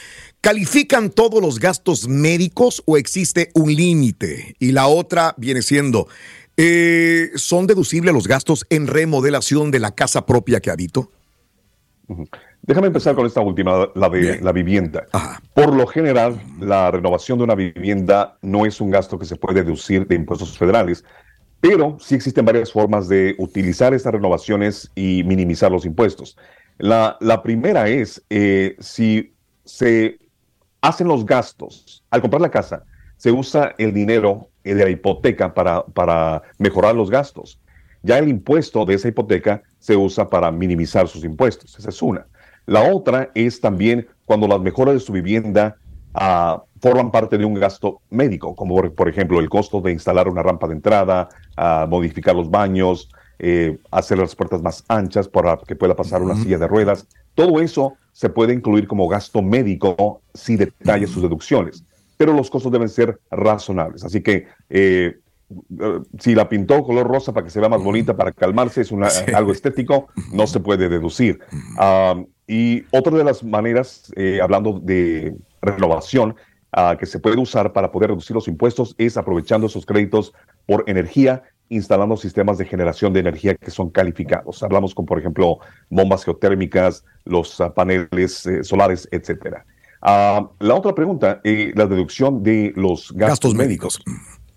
¿Califican todos los gastos médicos o existe un límite? Y la otra viene siendo, eh, ¿son deducibles los gastos en remodelación de la casa propia que habito? Déjame empezar con esta última, la de la vivienda. Por lo general, la renovación de una vivienda no es un gasto que se puede deducir de impuestos federales, pero sí existen varias formas de utilizar estas renovaciones y minimizar los impuestos. La, la primera es eh, si se hacen los gastos al comprar la casa, se usa el dinero de la hipoteca para, para mejorar los gastos. Ya el impuesto de esa hipoteca se usa para minimizar sus impuestos. Esa es una. La otra es también cuando las mejoras de su vivienda ah, forman parte de un gasto médico, como por, por ejemplo el costo de instalar una rampa de entrada, ah, modificar los baños, eh, hacer las puertas más anchas para que pueda pasar una silla de ruedas. Todo eso se puede incluir como gasto médico si detalla sus deducciones, pero los costos deben ser razonables. Así que eh, si la pintó color rosa para que se vea más bonita, para calmarse, es una- algo estético, no se puede deducir. Ah, y otra de las maneras, eh, hablando de renovación, ah, que se puede usar para poder reducir los impuestos es aprovechando esos créditos por energía, instalando sistemas de generación de energía que son calificados. Hablamos con, por ejemplo, bombas geotérmicas, los ah, paneles eh, solares, etcétera. Ah, la otra pregunta, eh, la deducción de los gastos, médicos.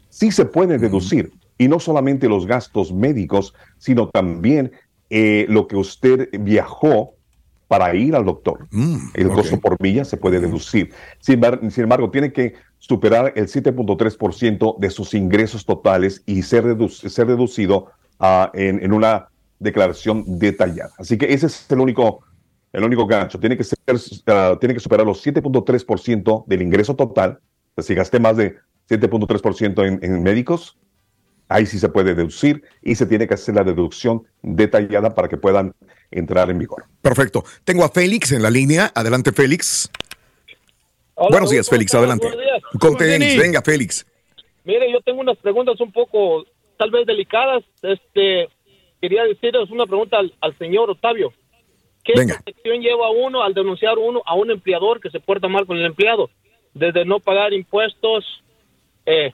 Sí se puede deducir, y no solamente los gastos médicos, sino también lo que usted viajó para ir al doctor. el costo por milla se puede deducir. Sin, embar- sin embargo, tiene que superar el 7.3% de sus ingresos totales y ser, redu- ser reducido ah, en, en una declaración detallada. Así que ese es el único, el único gancho. Tiene que, ser, ah, tiene que superar los 7.3% del ingreso total. Si gasté más de 7.3% en, en médicos, ahí sí se puede deducir y se tiene que hacer la deducción detallada para que puedan entrar en vigor. Perfecto. Tengo a Félix en la línea. Adelante, Félix. Hola, Buenos días, ¿cómo Félix. Adelante. Buenos días. Con tenis. Venga, Félix. Mire, yo tengo unas preguntas un poco, tal vez delicadas. Este, quería decirles una pregunta al, al señor Octavio. ¿Qué protección lleva uno al denunciar uno a un empleador que se porta mal con el empleado? Desde no pagar impuestos, eh,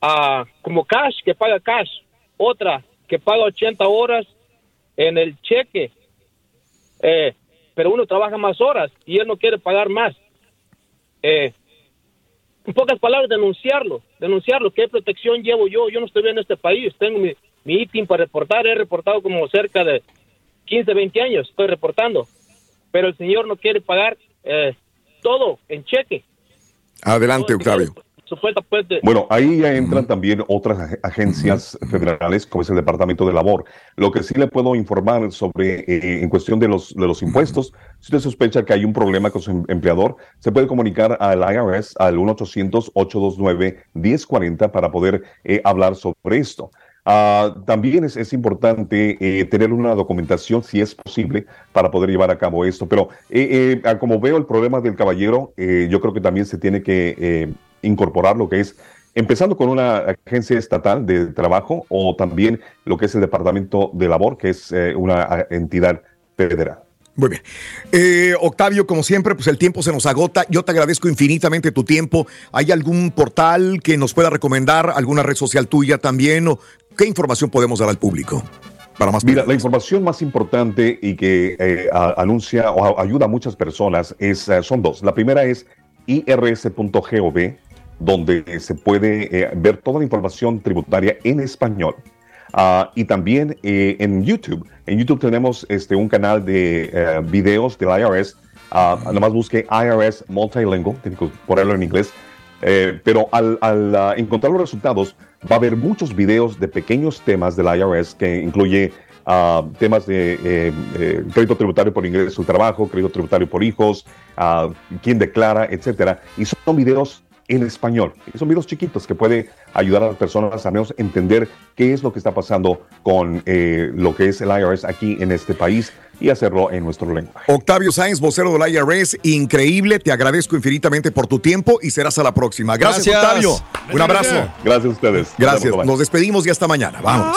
a, como cash, que paga cash. Otra, que paga 80 horas en el cheque. Eh, pero uno trabaja más horas y él no quiere pagar más. Eh, en pocas palabras, denunciarlo, denunciarlo. ¿Qué protección llevo yo? Yo no estoy en este país, tengo mi, mi ITIN para reportar, he reportado como cerca de 15, 20 años, estoy reportando. Pero el señor no quiere pagar eh, todo en cheque. Adelante, Octavio. Supuesta, pues, de- Bueno, ahí ya entran también otras ag- agencias federales, como es el Departamento de Labor. Lo que sí le puedo informar sobre, eh, en cuestión de los, de los impuestos, si usted sospecha que hay un problema con su em- empleador, se puede comunicar al IRS al 1-800-829-1040 para poder eh, hablar sobre esto. Ah, también es, es importante eh, tener una documentación, si es posible, para poder llevar a cabo esto. Pero eh, eh, como veo el problema del caballero, eh, yo creo que también se tiene que eh, incorporar lo que es, empezando con una agencia estatal de trabajo o también lo que es el Departamento de Labor, que es eh, una ah, entidad federal. Muy bien. Eh, Octavio, como siempre, pues el tiempo se nos agota. Yo te agradezco infinitamente tu tiempo. ¿Hay algún portal que nos pueda recomendar? ¿Alguna red social tuya también? ¿O qué información podemos dar al público? Para más Mira, la información más importante y que eh, a- anuncia o a- ayuda a muchas personas es, son dos. La primera es irs.gov, donde se puede eh, ver toda la información tributaria en español. Ah, y también eh, en YouTube. En YouTube tenemos este, un canal de eh, videos del IRS. Ah, nomás busque IRS Multilingual, tiene que ponerlo en inglés. Pero al, ah, encontrar los resultados, va a haber muchos videos de pequeños temas del IRS que incluye temas de crédito tributario por ingreso al trabajo, crédito tributario por hijos, ah, quién declara, etcétera. Y son videos en español. Son videos chiquitos que puede ayudar a las personas a menos entender qué es lo que está pasando con eh, lo que es el IRS aquí en este país y hacerlo en nuestro lenguaje. Octavio Sáenz, vocero del IRS, increíble. Te agradezco infinitamente por tu tiempo y serás a la próxima. Gracias, Gracias. Octavio. Un abrazo. Gracias a ustedes. Gracias. Nos despedimos y hasta mañana. Vamos.